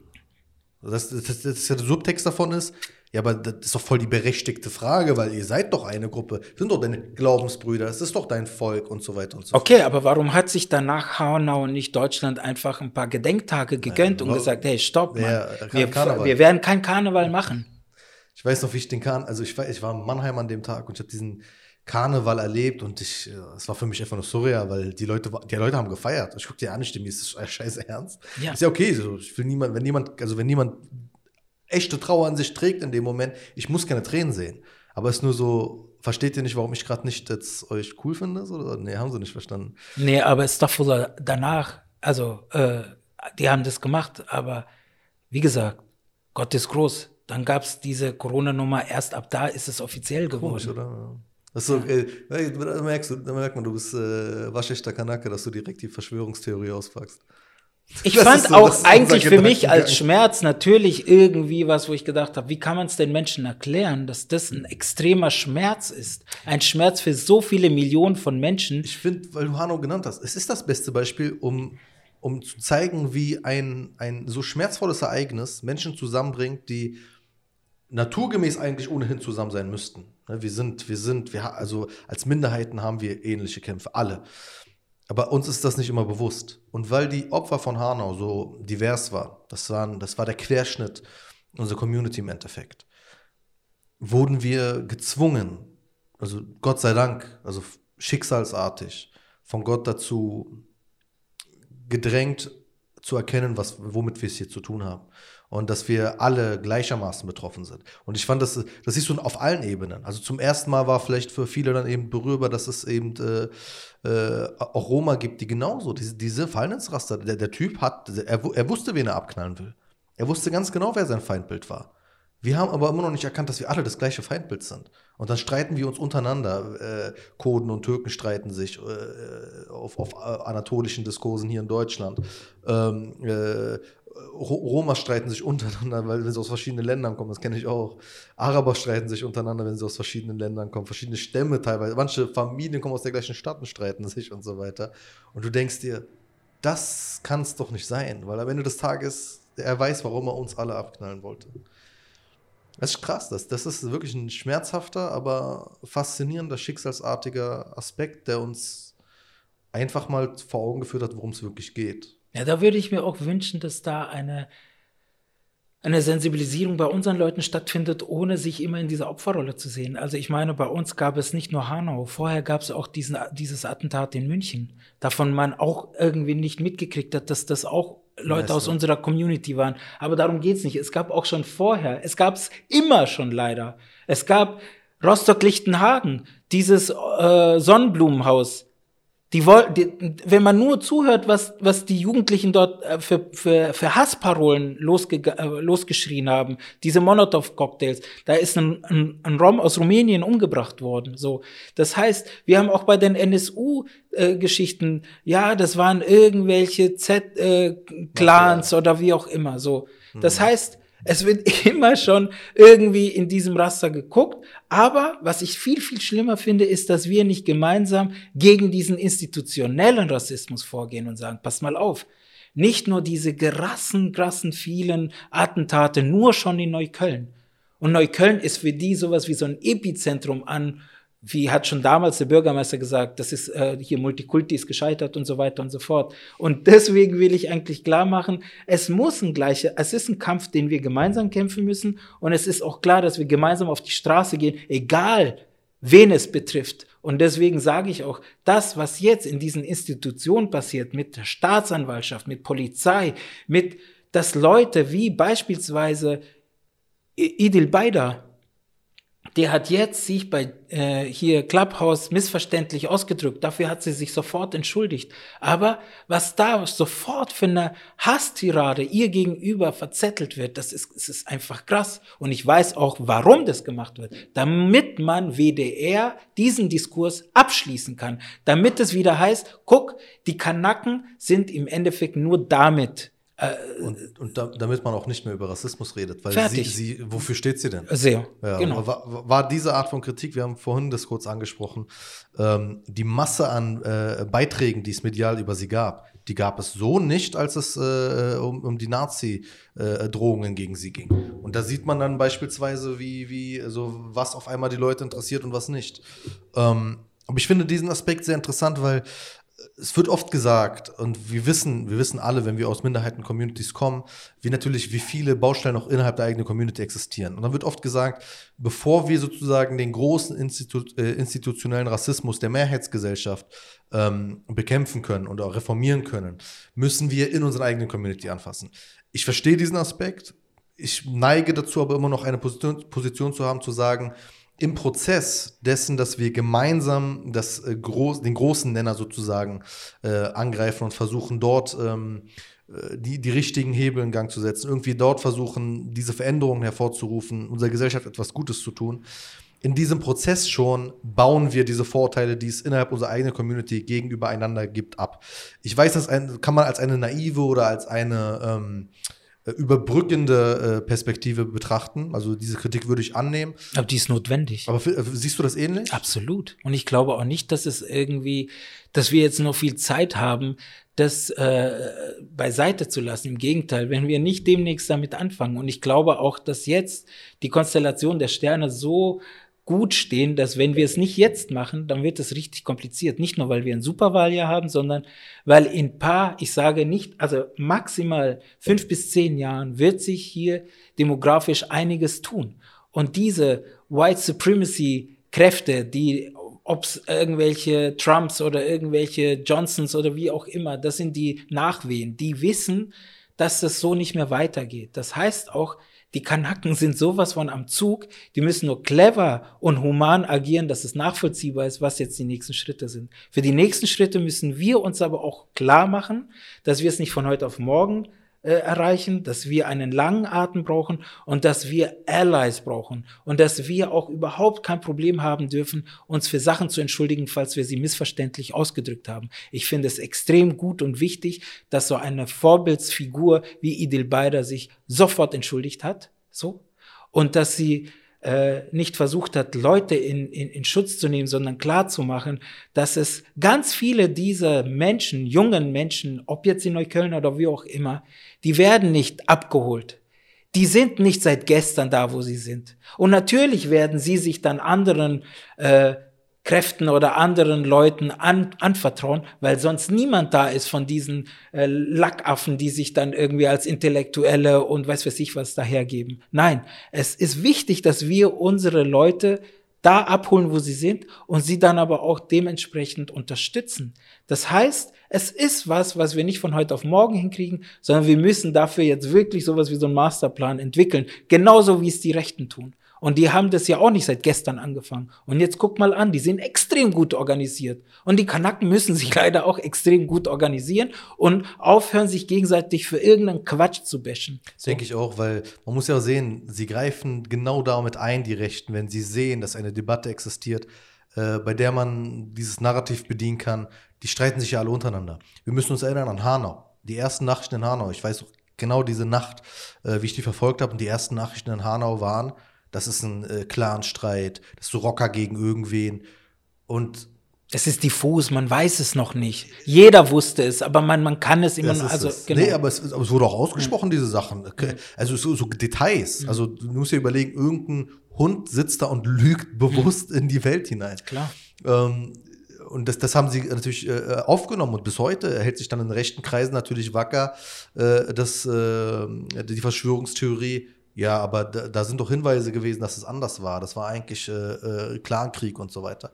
Das, das, das, das der Subtext davon ist, ja, aber das ist doch voll die berechtigte Frage, weil ihr seid doch eine Gruppe, sind doch deine Glaubensbrüder, es ist doch dein Volk und so weiter und so Okay, aber warum hat sich danach Hanau und nicht Deutschland einfach ein paar Gedenktage gegönnt ja, und gesagt, hey, stopp, Mann, wir, wir, werden kein Karneval machen? Ich weiß noch, wie ich den Karneval, also ich, ich war in Mannheim an dem Tag und ich habe diesen Karneval erlebt und ich, es war für mich einfach nur surreal, weil die Leute, die Leute haben gefeiert. Ich guck dir an, ich stimme, ist das scheiße ernst. Ja. Ist ja okay, so, ich will niemand, wenn niemand, also wenn niemand echte Trauer an sich trägt in dem Moment. Ich muss keine Tränen sehen. Aber es ist nur so, versteht ihr nicht, warum ich gerade nicht jetzt euch cool finde? Oder? Nee, haben sie nicht verstanden. Nee, aber es ist doch wohl danach, also, äh, die haben das gemacht, aber wie gesagt, Gott ist groß. Dann gab es diese Corona-Nummer, erst ab da ist es offiziell geworden. Komisch, oder? Das so, ja. äh, da, merkst du, da merkt man, du bist äh, waschechter Kanake, dass du direkt die Verschwörungstheorie auspackst. Ich das fand so, auch eigentlich für mich als Schmerz natürlich irgendwie was, wo ich gedacht habe, wie kann man es den Menschen erklären, dass das ein extremer Schmerz ist? Ein Schmerz für so viele Millionen von Menschen. Ich finde, weil du Hanno genannt hast, es ist das beste Beispiel, um, um zu zeigen, wie ein, ein so schmerzvolles Ereignis Menschen zusammenbringt, die naturgemäß eigentlich ohnehin zusammen sein müssten. Ne, wir sind, wir sind, wir, also als Minderheiten haben wir ähnliche Kämpfe, alle. Aber uns ist das nicht immer bewusst. Und weil die Opfer von Hanau so divers waren, das, waren, das war der Querschnitt unserer Community im Endeffekt, wurden wir gezwungen, also Gott sei Dank, also schicksalsartig, von Gott dazu gedrängt zu erkennen, was, womit wir es hier zu tun haben und dass wir alle gleichermaßen betroffen sind. Und ich fand, das, das siehst du auf allen Ebenen. Also zum ersten Mal war vielleicht für viele dann eben berührbar, dass es eben äh, äh, auch Roma gibt, die genauso, diese, diese Verhaltensraster, der, der Typ hat, er, er wusste, wen er abknallen will. Er wusste ganz genau, wer sein Feindbild war. Wir haben aber immer noch nicht erkannt, dass wir alle das gleiche Feindbild sind. Und dann streiten wir uns untereinander. Äh, Kurden und Türken streiten sich äh, auf, auf, anatolischen Diskursen hier in Deutschland. Ähm, äh, Roma streiten sich untereinander, weil wenn sie aus verschiedenen Ländern kommen, das kenne ich auch. Araber streiten sich untereinander, wenn sie aus verschiedenen Ländern kommen, verschiedene Stämme teilweise. Manche Familien kommen aus der gleichen Stadt und streiten sich und so weiter. Und du denkst dir, das kann es doch nicht sein, weil am Ende des Tages, er weiß, warum er uns alle abknallen wollte. Das ist krass, das, das ist wirklich ein schmerzhafter, aber faszinierender, schicksalsartiger Aspekt, der uns einfach mal vor Augen geführt hat, worum es wirklich geht. Ja, da würde ich mir auch wünschen, dass da eine, eine Sensibilisierung bei unseren Leuten stattfindet, ohne sich immer in dieser Opferrolle zu sehen. Also ich meine, bei uns gab es nicht nur Hanau, vorher gab es auch diesen, dieses Attentat in München, davon man auch irgendwie nicht mitgekriegt hat, dass das auch Leute aus unserer Community waren. Aber darum geht's nicht. Es gab auch schon vorher, es gab es immer schon leider. Es gab Rostock-Lichtenhagen, dieses äh, Sonnenblumenhaus, Die, die, wenn man nur zuhört, was, was die Jugendlichen dort äh, für, für, für Hassparolen losge, äh, losgeschrien haben, diese Molotow-Cocktails, da ist ein, ein, ein Rom aus Rumänien umgebracht worden. So, Das heißt, wir haben auch bei den NSU-Geschichten, äh, ja, das waren irgendwelche Z-Clans oder wie auch immer. So, Das mhm. heißt, es wird immer schon irgendwie in diesem Raster geguckt. Aber was ich viel, viel schlimmer finde, ist, dass wir nicht gemeinsam gegen diesen institutionellen Rassismus vorgehen und sagen, pass mal auf. Nicht nur diese gerassen, krassen vielen Attentate, nur schon in Neukölln. Und Neukölln ist für die sowas wie so ein Epizentrum an wie hat schon damals der Bürgermeister gesagt, das ist äh, hier Multikulti ist gescheitert und so weiter und so fort. Und deswegen will ich eigentlich klar machen, es muss ein gleicher, es ist ein Kampf, den wir gemeinsam kämpfen müssen und es ist auch klar, dass wir gemeinsam auf die Straße gehen, egal wen es betrifft. Und deswegen sage ich auch, das, was jetzt in diesen Institutionen passiert, mit der Staatsanwaltschaft, mit Polizei, mit, dass Leute wie beispielsweise Idil Beider, der hat jetzt sich bei äh, hier Clubhouse missverständlich ausgedrückt. Dafür hat sie sich sofort entschuldigt. Aber was da sofort für eine Hasstirade ihr gegenüber verzettelt wird, das ist, das ist einfach krass. Und ich weiß auch, warum das gemacht wird. Damit man WDR diesen Diskurs abschließen kann. Damit es wieder heißt, guck, die Kanaken sind im Endeffekt nur damit äh, und, und da, damit man auch nicht mehr über Rassismus redet, weil fertig. sie, sie, wofür steht sie denn? Sehr, ja, genau. War, war, diese Art von Kritik, wir haben vorhin das kurz angesprochen, ähm, die Masse an äh, Beiträgen, die es medial über sie gab, die gab es so nicht, als es äh, um, um die Nazi-Drohungen gegen sie ging. Und da sieht man dann beispielsweise, wie, wie, so was auf einmal die Leute interessiert und was nicht. Ähm, aber ich finde diesen Aspekt sehr interessant, weil es wird oft gesagt, und wir wissen, wir wissen alle, wenn wir aus Minderheiten-Communities kommen, wie natürlich, wie viele Baustellen auch innerhalb der eigenen Community existieren. Und dann wird oft gesagt, bevor wir sozusagen den großen Institu äh, institutionellen Rassismus der Mehrheitsgesellschaft ähm, bekämpfen können auch reformieren können, müssen wir in unserer eigenen Community anfassen. Ich verstehe diesen Aspekt. Ich neige dazu, aber immer noch eine Position, Position zu haben, zu sagen, im Prozess dessen, dass wir gemeinsam das, äh, groß, den großen Nenner sozusagen äh, angreifen und versuchen dort ähm, äh, die, die richtigen Hebel in Gang zu setzen, irgendwie dort versuchen, diese Veränderungen hervorzurufen, unserer Gesellschaft etwas Gutes zu tun. In diesem Prozess schon bauen wir diese Vorurteile, die es innerhalb unserer eigenen Community gegenüber einander gibt, ab. Ich weiß, das kann man als eine naive oder als eine ähm, äh, überbrückende äh, Perspektive betrachten. Also diese Kritik würde ich annehmen. Aber die ist notwendig. Aber äh, siehst du das ähnlich? Absolut. Und ich glaube auch nicht, dass es irgendwie, dass wir jetzt noch viel Zeit haben, das äh, beiseite zu lassen. Im Gegenteil, wenn wir nicht demnächst damit anfangen. Und ich glaube auch, dass jetzt die Konstellation der Sterne so gut stehen, dass wenn wir es nicht jetzt machen, dann wird es richtig kompliziert. Nicht nur, weil wir ein Superwahljahr haben, sondern weil in paar, ich sage nicht, also maximal fünf bis zehn Jahren wird sich hier demografisch einiges tun. Und diese White Supremacy Kräfte, die ob es irgendwelche Trumps oder irgendwelche Johnsons oder wie auch immer, das sind die Nachwehen, die wissen, dass das so nicht mehr weitergeht. Das heißt auch, die Kanaken sind sowas von am Zug, die müssen nur clever und human agieren, dass es nachvollziehbar ist, was jetzt die nächsten Schritte sind. Für die nächsten Schritte müssen wir uns aber auch klar machen, dass wir es nicht von heute auf morgen äh, erreichen, dass wir einen langen Atem brauchen und dass wir Allies brauchen und dass wir auch überhaupt kein Problem haben dürfen, uns für Sachen zu entschuldigen, falls wir sie missverständlich ausgedrückt haben. Ich finde es extrem gut und wichtig, dass so eine Vorbildsfigur wie Idil Beider sich sofort entschuldigt hat, so, und dass sie äh, nicht versucht hat, Leute in, in, in Schutz zu nehmen, sondern klar zu machen, dass es ganz viele dieser Menschen, jungen Menschen, ob jetzt in Neukölln oder wie auch immer, die werden nicht abgeholt. Die sind nicht seit gestern da, wo sie sind. Und natürlich werden sie sich dann anderen äh, Kräften oder anderen Leuten an, anvertrauen, weil sonst niemand da ist von diesen äh, Lackaffen, die sich dann irgendwie als Intellektuelle und weiß was ich was dahergeben. Nein, es ist wichtig, dass wir unsere Leute da abholen, wo sie sind und sie dann aber auch dementsprechend unterstützen. Das heißt, es ist was, was wir nicht von heute auf morgen hinkriegen, sondern wir müssen dafür jetzt wirklich sowas wie so einen Masterplan entwickeln, genauso wie es die Rechten tun. Und die haben das ja auch nicht seit gestern angefangen. Und jetzt guck mal an, die sind extrem gut organisiert. Und die Kanaken müssen sich leider auch extrem gut organisieren und aufhören, sich gegenseitig für irgendeinen Quatsch zu bashen. So. Denke ich auch, weil man muss ja sehen, sie greifen genau damit ein, die Rechten, wenn sie sehen, dass eine Debatte existiert, äh, bei der man dieses Narrativ bedienen kann. Die streiten sich ja alle untereinander. Wir müssen uns erinnern an Hanau. Die ersten Nachrichten in Hanau, ich weiß genau diese Nacht, äh, wie ich die verfolgt habe, und die ersten Nachrichten in Hanau waren, das ist ein äh, Clanstreit, das ist so Rocker gegen irgendwen. Und es ist diffus, man weiß es noch nicht. Jeder wusste es, aber man, man kann es immer noch. Also, genau. Nee, aber es, aber es, wurde auch ausgesprochen, diese Sachen. Also so, so Details. Mhm. Also du musst dir überlegen, irgendein Hund sitzt da und lügt bewusst in die Welt hinein. Klar. Ähm, und das, das haben sie natürlich äh, aufgenommen und bis heute hält sich dann in rechten Kreisen natürlich wacker, äh, dass äh, die Verschwörungstheorie ja, aber da, da, sind doch Hinweise gewesen, dass es anders war. Das war eigentlich äh, äh, Clankrieg und so weiter.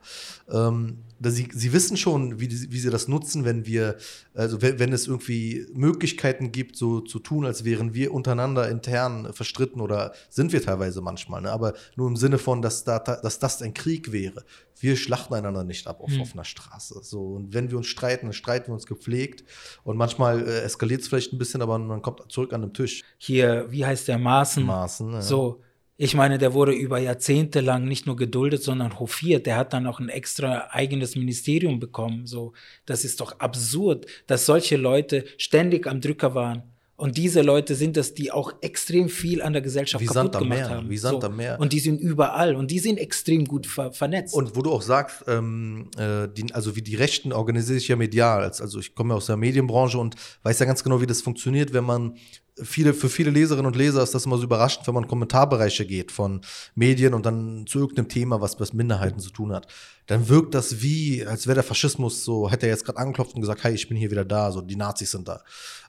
Ähm, sie, sie wissen schon, wie, wie sie das nutzen, wenn wir, also wenn, wenn, es irgendwie Möglichkeiten gibt, so zu tun, als wären wir untereinander intern verstritten oder sind wir teilweise manchmal, ne? aber nur im Sinne von, dass, da, dass das ein Krieg wäre. Wir schlachten einander nicht ab auf mhm. offener Straße. So, und wenn wir uns streiten, dann streiten wir uns gepflegt. Und manchmal äh, eskaliert es vielleicht ein bisschen, aber man kommt zurück an den Tisch. Hier, wie heißt der Maßen? Maßen, ja. So, ich meine, der wurde über Jahrzehnte lang nicht nur geduldet, sondern hofiert. Der hat dann auch ein extra eigenes Ministerium bekommen. So, das ist doch absurd, dass solche Leute ständig am Drücker waren. Und diese Leute sind es, die auch extrem viel an der Gesellschaft Wie kaputt gemacht Meer. haben. Wie Sand so. am Meer. Und die sind überall und die sind extrem gut ver vernetzt. Und wo du auch sagst, ähm, äh, die, also wie die Rechten organisieren sich ja medial. Also ich komme ja aus der Medienbranche und weiß ja ganz genau, wie das funktioniert, wenn man viele, für viele Leserinnen und Leser ist das immer so überraschend, wenn man Kommentarbereiche geht von Medien und dann zu irgendeinem Thema, was mit Minderheiten zu tun hat. Dann wirkt das wie, als wäre der Faschismus so, hätte er jetzt gerade angeklopft und gesagt, hey, ich bin hier wieder da, so die Nazis sind da.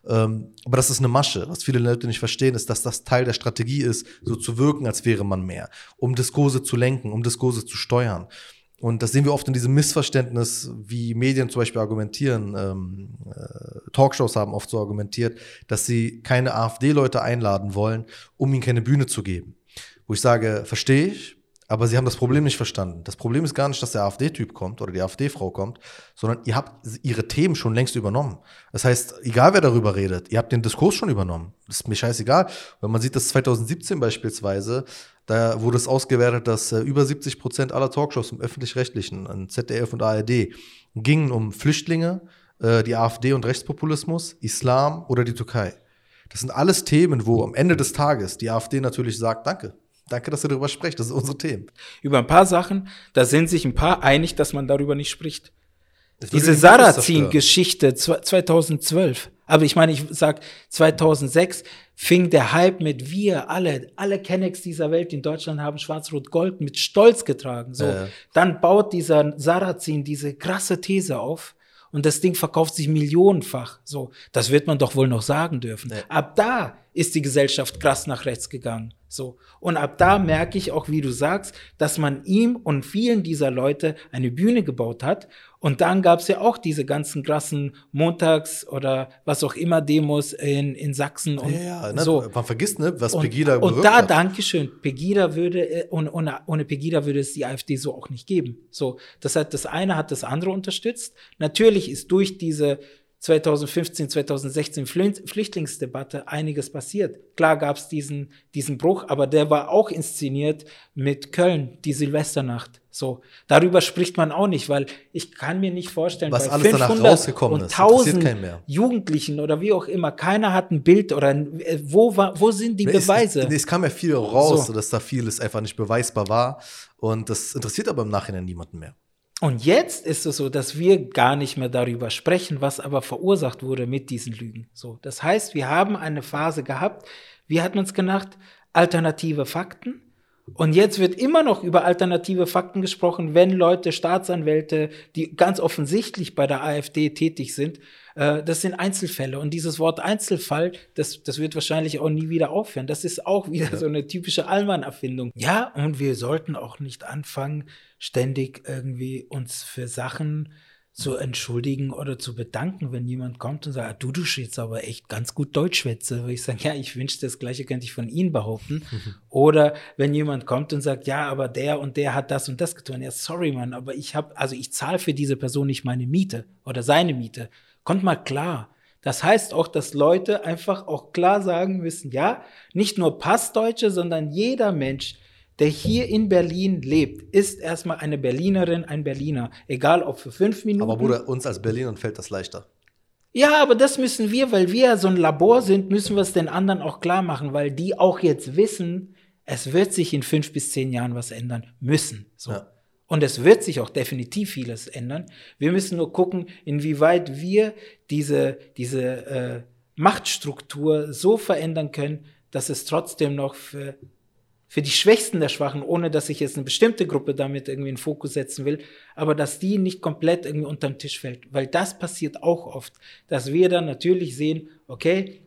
Ähm, aber das ist eine Masche. Was viele Leute nicht verstehen, ist, dass das Teil der Strategie ist, so zu wirken, als wäre man mehr, um Diskurse zu lenken, um Diskurse zu steuern. Und das sehen wir oft in diesem Missverständnis, wie Medien zum Beispiel argumentieren. Ähm, äh, Talkshows haben oft so argumentiert, dass sie keine AfD-Leute einladen wollen, um ihnen keine Bühne zu geben. Wo ich sage, verstehe ich, aber sie haben das Problem nicht verstanden. Das Problem ist gar nicht, dass der AfD-Typ kommt oder die AfD-Frau kommt, sondern ihr habt ihre Themen schon längst übernommen. Das heißt, egal wer darüber redet, ihr habt den Diskurs schon übernommen. Das ist mir scheißegal. Wenn man sieht, dass 2017 beispielsweise, da wurde es ausgewertet, dass äh, über 70 Prozent aller Talkshows im Öffentlich-Rechtlichen, an ZDF und ARD, gingen um Flüchtlinge, äh, die AfD und Rechtspopulismus, Islam oder die Türkei. Das sind alles Themen, wo am Ende des Tages die AfD natürlich sagt, danke, Danke, dass ihr darüber sprecht. Das sind unsere Themen. Über ein paar Sachen, da sind sich ein paar einig, dass man darüber nicht spricht. Diese Sarrazin-Geschichte 2012. Aber ich meine, ich sag 2006 fing der Hype mit wir alle, alle Kennex dieser Welt in Deutschland haben Schwarz-Rot-Gold mit Stolz getragen. So, äh. dann baut dieser Sarrazin diese krasse These auf und das Ding verkauft sich millionenfach. So, das wird man doch wohl noch sagen dürfen. Äh. Ab da ist die Gesellschaft krass nach rechts gegangen. So. Und ab da merke ich auch, wie du sagst, dass man ihm und vielen dieser Leute eine Bühne gebaut hat. Und dann gab es ja auch diese ganzen krassen Montags- oder was auch immer Demos in, in Sachsen. Und ja, ne, so. man vergisst, ne, was und, Pegida Und da, hat. Dankeschön, Pegida würde, äh, ohne, ohne, ohne Pegida würde es die AfD so auch nicht geben. So, das hat, das eine hat das andere unterstützt. Natürlich ist durch diese 2015, 2016 Flüchtlingsdebatte einiges passiert. Klar gab es diesen, diesen Bruch, aber der war auch inszeniert mit Köln, die Silvesternacht. So, darüber spricht man auch nicht, weil ich kann mir nicht vorstellen, was alles danach rausgekommen und ist, 1000 Jugendlichen oder wie auch immer, keiner hat ein Bild oder äh, wo war, wo sind die nee, Beweise? Es, nee, es kam ja viel raus, so. dass da vieles einfach nicht beweisbar war und das interessiert aber im Nachhinein niemanden mehr. Und jetzt ist es so, dass wir gar nicht mehr darüber sprechen, was aber verursacht wurde mit diesen Lügen. So, das heißt, wir haben eine Phase gehabt, wie hat man es genannt? Alternative Fakten. Und jetzt wird immer noch über alternative Fakten gesprochen, wenn Leute, Staatsanwälte, die ganz offensichtlich bei der AfD tätig sind, äh, das sind Einzelfälle. Und dieses Wort Einzelfall, das, das wird wahrscheinlich auch nie wieder aufhören. Das ist auch wieder ja. so eine typische Allmann-Erfindung. Ja, und wir sollten auch nicht anfangen, ständig irgendwie uns für Sachen zu entschuldigen oder zu bedanken, wenn jemand kommt und sagt, ah, du, du jetzt aber echt ganz gut Deutschwitze. Wo ich sage, ja, ich wünschte, das Gleiche könnte ich von Ihnen behaupten. Oder wenn jemand kommt und sagt, ja, aber der und der hat das und das getan. Ja, sorry, Mann, aber ich habe, also ich zahle für diese Person nicht meine Miete oder seine Miete. Kommt mal klar. Das heißt auch, dass Leute einfach auch klar sagen müssen, ja, nicht nur Passdeutsche, sondern jeder Mensch, der hier in Berlin lebt, ist erstmal eine Berlinerin, ein Berliner. Egal ob für fünf Minuten. Aber Bruder, uns als Berlinern fällt das leichter. Ja, aber das müssen wir, weil wir so ein Labor sind, müssen wir es den anderen auch klar machen, weil die auch jetzt wissen, es wird sich in fünf bis zehn Jahren was ändern müssen. So. Ja. Und es wird sich auch definitiv vieles ändern. Wir müssen nur gucken, inwieweit wir diese, diese äh, Machtstruktur so verändern können, dass es trotzdem noch für für die Schwächsten der Schwachen, ohne dass ich jetzt eine bestimmte Gruppe damit irgendwie in Fokus setzen will, aber dass die nicht komplett irgendwie unter den Tisch fällt. Weil das passiert auch oft, dass wir dann natürlich sehen, okay,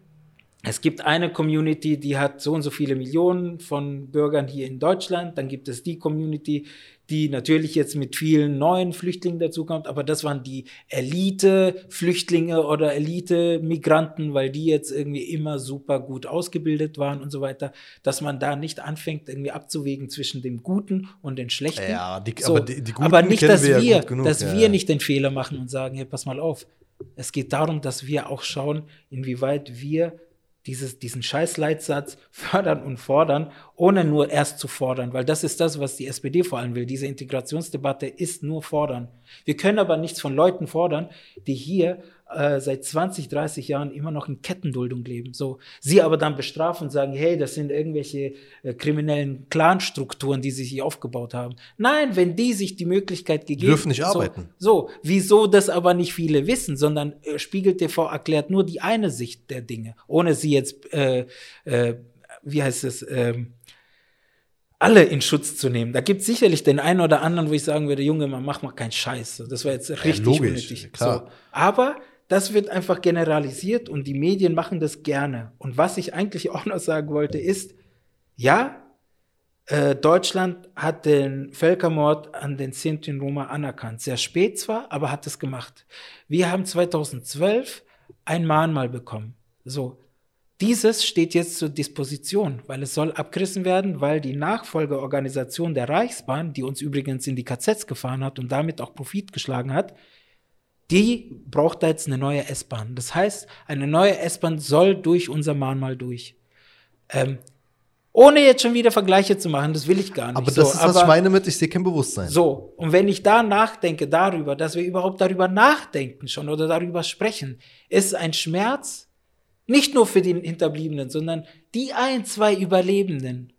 es gibt eine Community, die hat so und so viele Millionen von Bürgern hier in Deutschland. Dann gibt es die Community, die natürlich jetzt mit vielen neuen Flüchtlingen dazukommt, aber das waren die Elite-Flüchtlinge oder Elite-Migranten, weil die jetzt irgendwie immer super gut ausgebildet waren und so weiter, dass man da nicht anfängt, irgendwie abzuwägen zwischen dem Guten und den Schlechten. Ja, die, so, aber, die, die aber nicht, dass wir, ja genug, dass ja. wir nicht den Fehler machen und sagen, hey, pass mal auf. Es geht darum, dass wir auch schauen, inwieweit wir dieses, diesen Scheißleitsatz fördern und fordern, ohne nur erst zu fordern, weil das ist das, was die SPD vor allem will. Diese Integrationsdebatte ist nur fordern. Wir können aber nichts von Leuten fordern, die hier äh, seit 20, 30 Jahren immer noch in Kettenduldung leben. So, sie aber dann bestrafen und sagen, hey, das sind irgendwelche äh, kriminellen Clanstrukturen, die sich aufgebaut haben. Nein, wenn die sich die Möglichkeit gegeben dürfen nicht so, arbeiten. So, wieso das aber nicht viele wissen, sondern äh, Spiegel TV erklärt nur die eine Sicht der Dinge, ohne sie jetzt, äh, äh, wie heißt es, äh, alle in Schutz zu nehmen. Da gibt es sicherlich den einen oder anderen, wo ich sagen würde, Junge, man mach mal keinen Scheiß. Das war jetzt richtig ja, logisch, unnötig. Klar. So. Aber das wird einfach generalisiert und die Medien machen das gerne. Und was ich eigentlich auch noch sagen wollte, ist, ja, äh, Deutschland hat den Völkermord an den Sinti Roma anerkannt. Sehr spät zwar, aber hat es gemacht. Wir haben 2012 ein Mahnmal bekommen. So. Dieses steht jetzt zur Disposition, weil es soll abgerissen werden, weil die Nachfolgeorganisation der Reichsbahn, die uns übrigens in die KZs gefahren hat und damit auch Profit geschlagen hat, die braucht da jetzt eine neue S-Bahn. Das heißt, eine neue S-Bahn soll durch unser Mahnmal durch. Ähm, ohne jetzt schon wieder Vergleiche zu machen, das will ich gar nicht. Aber das so, ist, was aber, ich meine mit, ich sehe kein Bewusstsein. So, und wenn ich da nachdenke darüber, dass wir überhaupt darüber nachdenken schon oder darüber sprechen, ist ein Schmerz, nicht nur für die Hinterbliebenen, sondern die ein, zwei Überlebenden.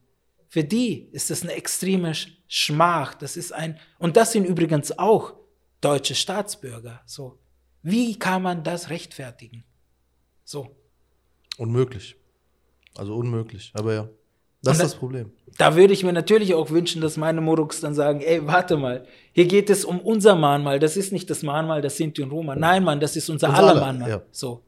Für die ist das eine extreme Schmach. Das ist ein, und das sind übrigens auch deutsche Staatsbürger. So. Wie kann man das rechtfertigen? So. Unmöglich. Also unmöglich. Aber ja, das ist das Problem. Da würde ich mir natürlich auch wünschen, dass meine Moruks dann sagen, ey, warte mal, hier geht es um unser Mahnmal. Das ist nicht das Mahnmal der Sinti und Roma. Nein, Mann, das ist unser, unser aller Mahnmal. Ja. So.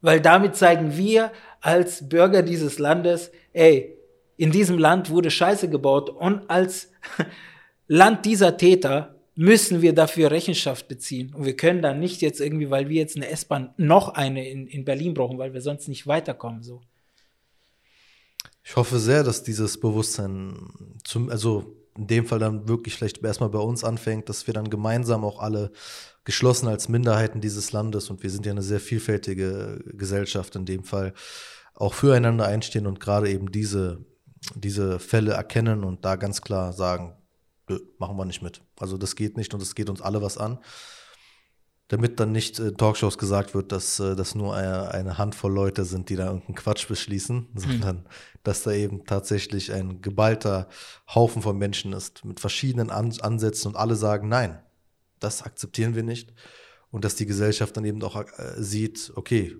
Weil damit zeigen wir als Bürger dieses Landes, ey, in diesem Land wurde Scheiße gebaut und als Land dieser Täter müssen wir dafür Rechenschaft beziehen. Und wir können dann nicht jetzt irgendwie, weil wir jetzt eine S-Bahn, noch eine in, in Berlin brauchen, weil wir sonst nicht weiterkommen. So. Ich hoffe sehr, dass dieses Bewusstsein zum, also in dem Fall dann wirklich vielleicht erstmal bei uns anfängt, dass wir dann gemeinsam auch alle geschlossen als Minderheiten dieses Landes und wir sind ja eine sehr vielfältige Gesellschaft in dem Fall auch füreinander einstehen und gerade eben diese, diese Fälle erkennen und da ganz klar sagen, machen wir nicht mit. Also das geht nicht und es geht uns alle was an. Damit dann nicht äh, Talkshows gesagt wird, dass äh, das nur eine, eine, Handvoll Leute sind, die da irgendeinen Quatsch beschließen, mhm. sondern dass da eben tatsächlich ein geballter Haufen von Menschen ist mit verschiedenen an Ansätzen und alle sagen, nein, das akzeptieren wir nicht. Und dass die Gesellschaft dann eben auch äh, sieht, okay,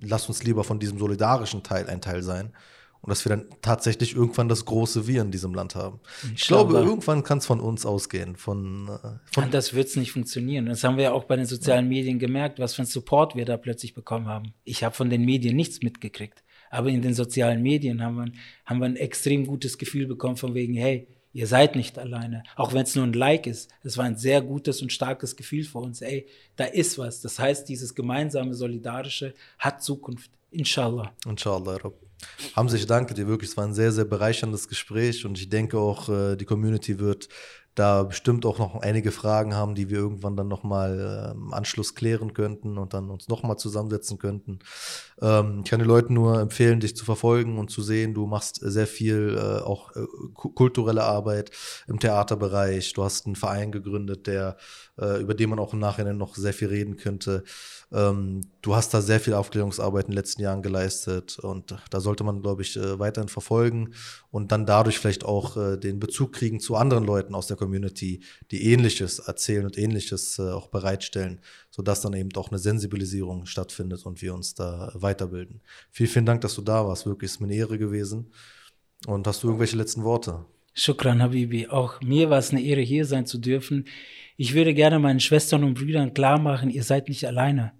lass uns lieber von diesem solidarischen Teil ein Teil sein und dass wir dann tatsächlich irgendwann das große Wir in diesem Land haben. Ich, ich glaube, glaube, irgendwann kann es von uns ausgehen. Von, äh, von Anders wird es nicht funktionieren. Das haben wir ja auch bei den sozialen ja. Medien gemerkt, was für einen Support wir da plötzlich bekommen haben. Ich habe von den Medien nichts mitgekriegt. Aber in den sozialen Medien haben wir, haben wir ein extrem gutes Gefühl bekommen von wegen, hey, ihr seid nicht alleine. Auch wenn es nur ein Like ist. Es war ein sehr gutes und starkes Gefühl für uns. Ey, da ist was. Das heißt, dieses gemeinsame, solidarische hat Zukunft. Inshallah. Inshallah, Rob. Hamza, ich danke dir wirklich. Es war ein sehr, sehr bereicherndes Gespräch und ich denke auch, äh, die Community wird da bestimmt auch noch einige Fragen haben, die wir irgendwann dann nochmal äh, im Anschluss klären könnten und dann uns nochmal zusammensetzen könnten. Ähm, ich kann den Leuten nur empfehlen, dich zu verfolgen und zu sehen. Du machst sehr viel äh, auch äh, kulturelle Arbeit im Theaterbereich. Du hast einen Verein gegründet, der, äh, über den man auch im Nachhinein noch sehr viel reden könnte. Ähm, du hast da sehr viel Aufklärungsarbeit in den letzten Jahren geleistet und da sollte man, glaube ich, äh, weiterhin verfolgen und dann dadurch vielleicht auch äh, den Bezug kriegen zu anderen Leuten aus der Community, die Ähnliches erzählen und Ähnliches äh, auch bereitstellen, sodass dann eben auch eine Sensibilisierung stattfindet und wir uns da weiterbilden. Vielen, vielen Dank, dass du da warst. Wirklich ist mir eine Ehre gewesen. Und hast du irgendwelche letzten Worte? Shukran, Habibi. Auch mir war es eine Ehre, hier sein zu dürfen. Ich würde gerne meinen Schwestern und Brüdern klar machen, ihr seid nicht alleine.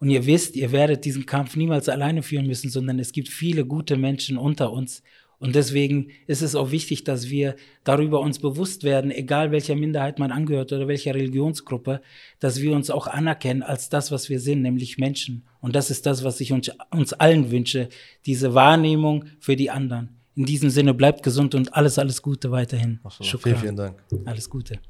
Und ihr wisst, ihr werdet diesen Kampf niemals alleine führen müssen, sondern es gibt viele gute Menschen unter uns. Und deswegen ist es auch wichtig, dass wir darüber uns bewusst werden, egal welcher Minderheit man angehört oder welcher Religionsgruppe, dass wir uns auch anerkennen als das, was wir sind, nämlich Menschen. Und das ist das, was ich uns, uns allen wünsche, diese Wahrnehmung für die anderen. In diesem Sinne bleibt gesund und alles, alles Gute weiterhin. So, vielen, vielen Dank. Alles Gute.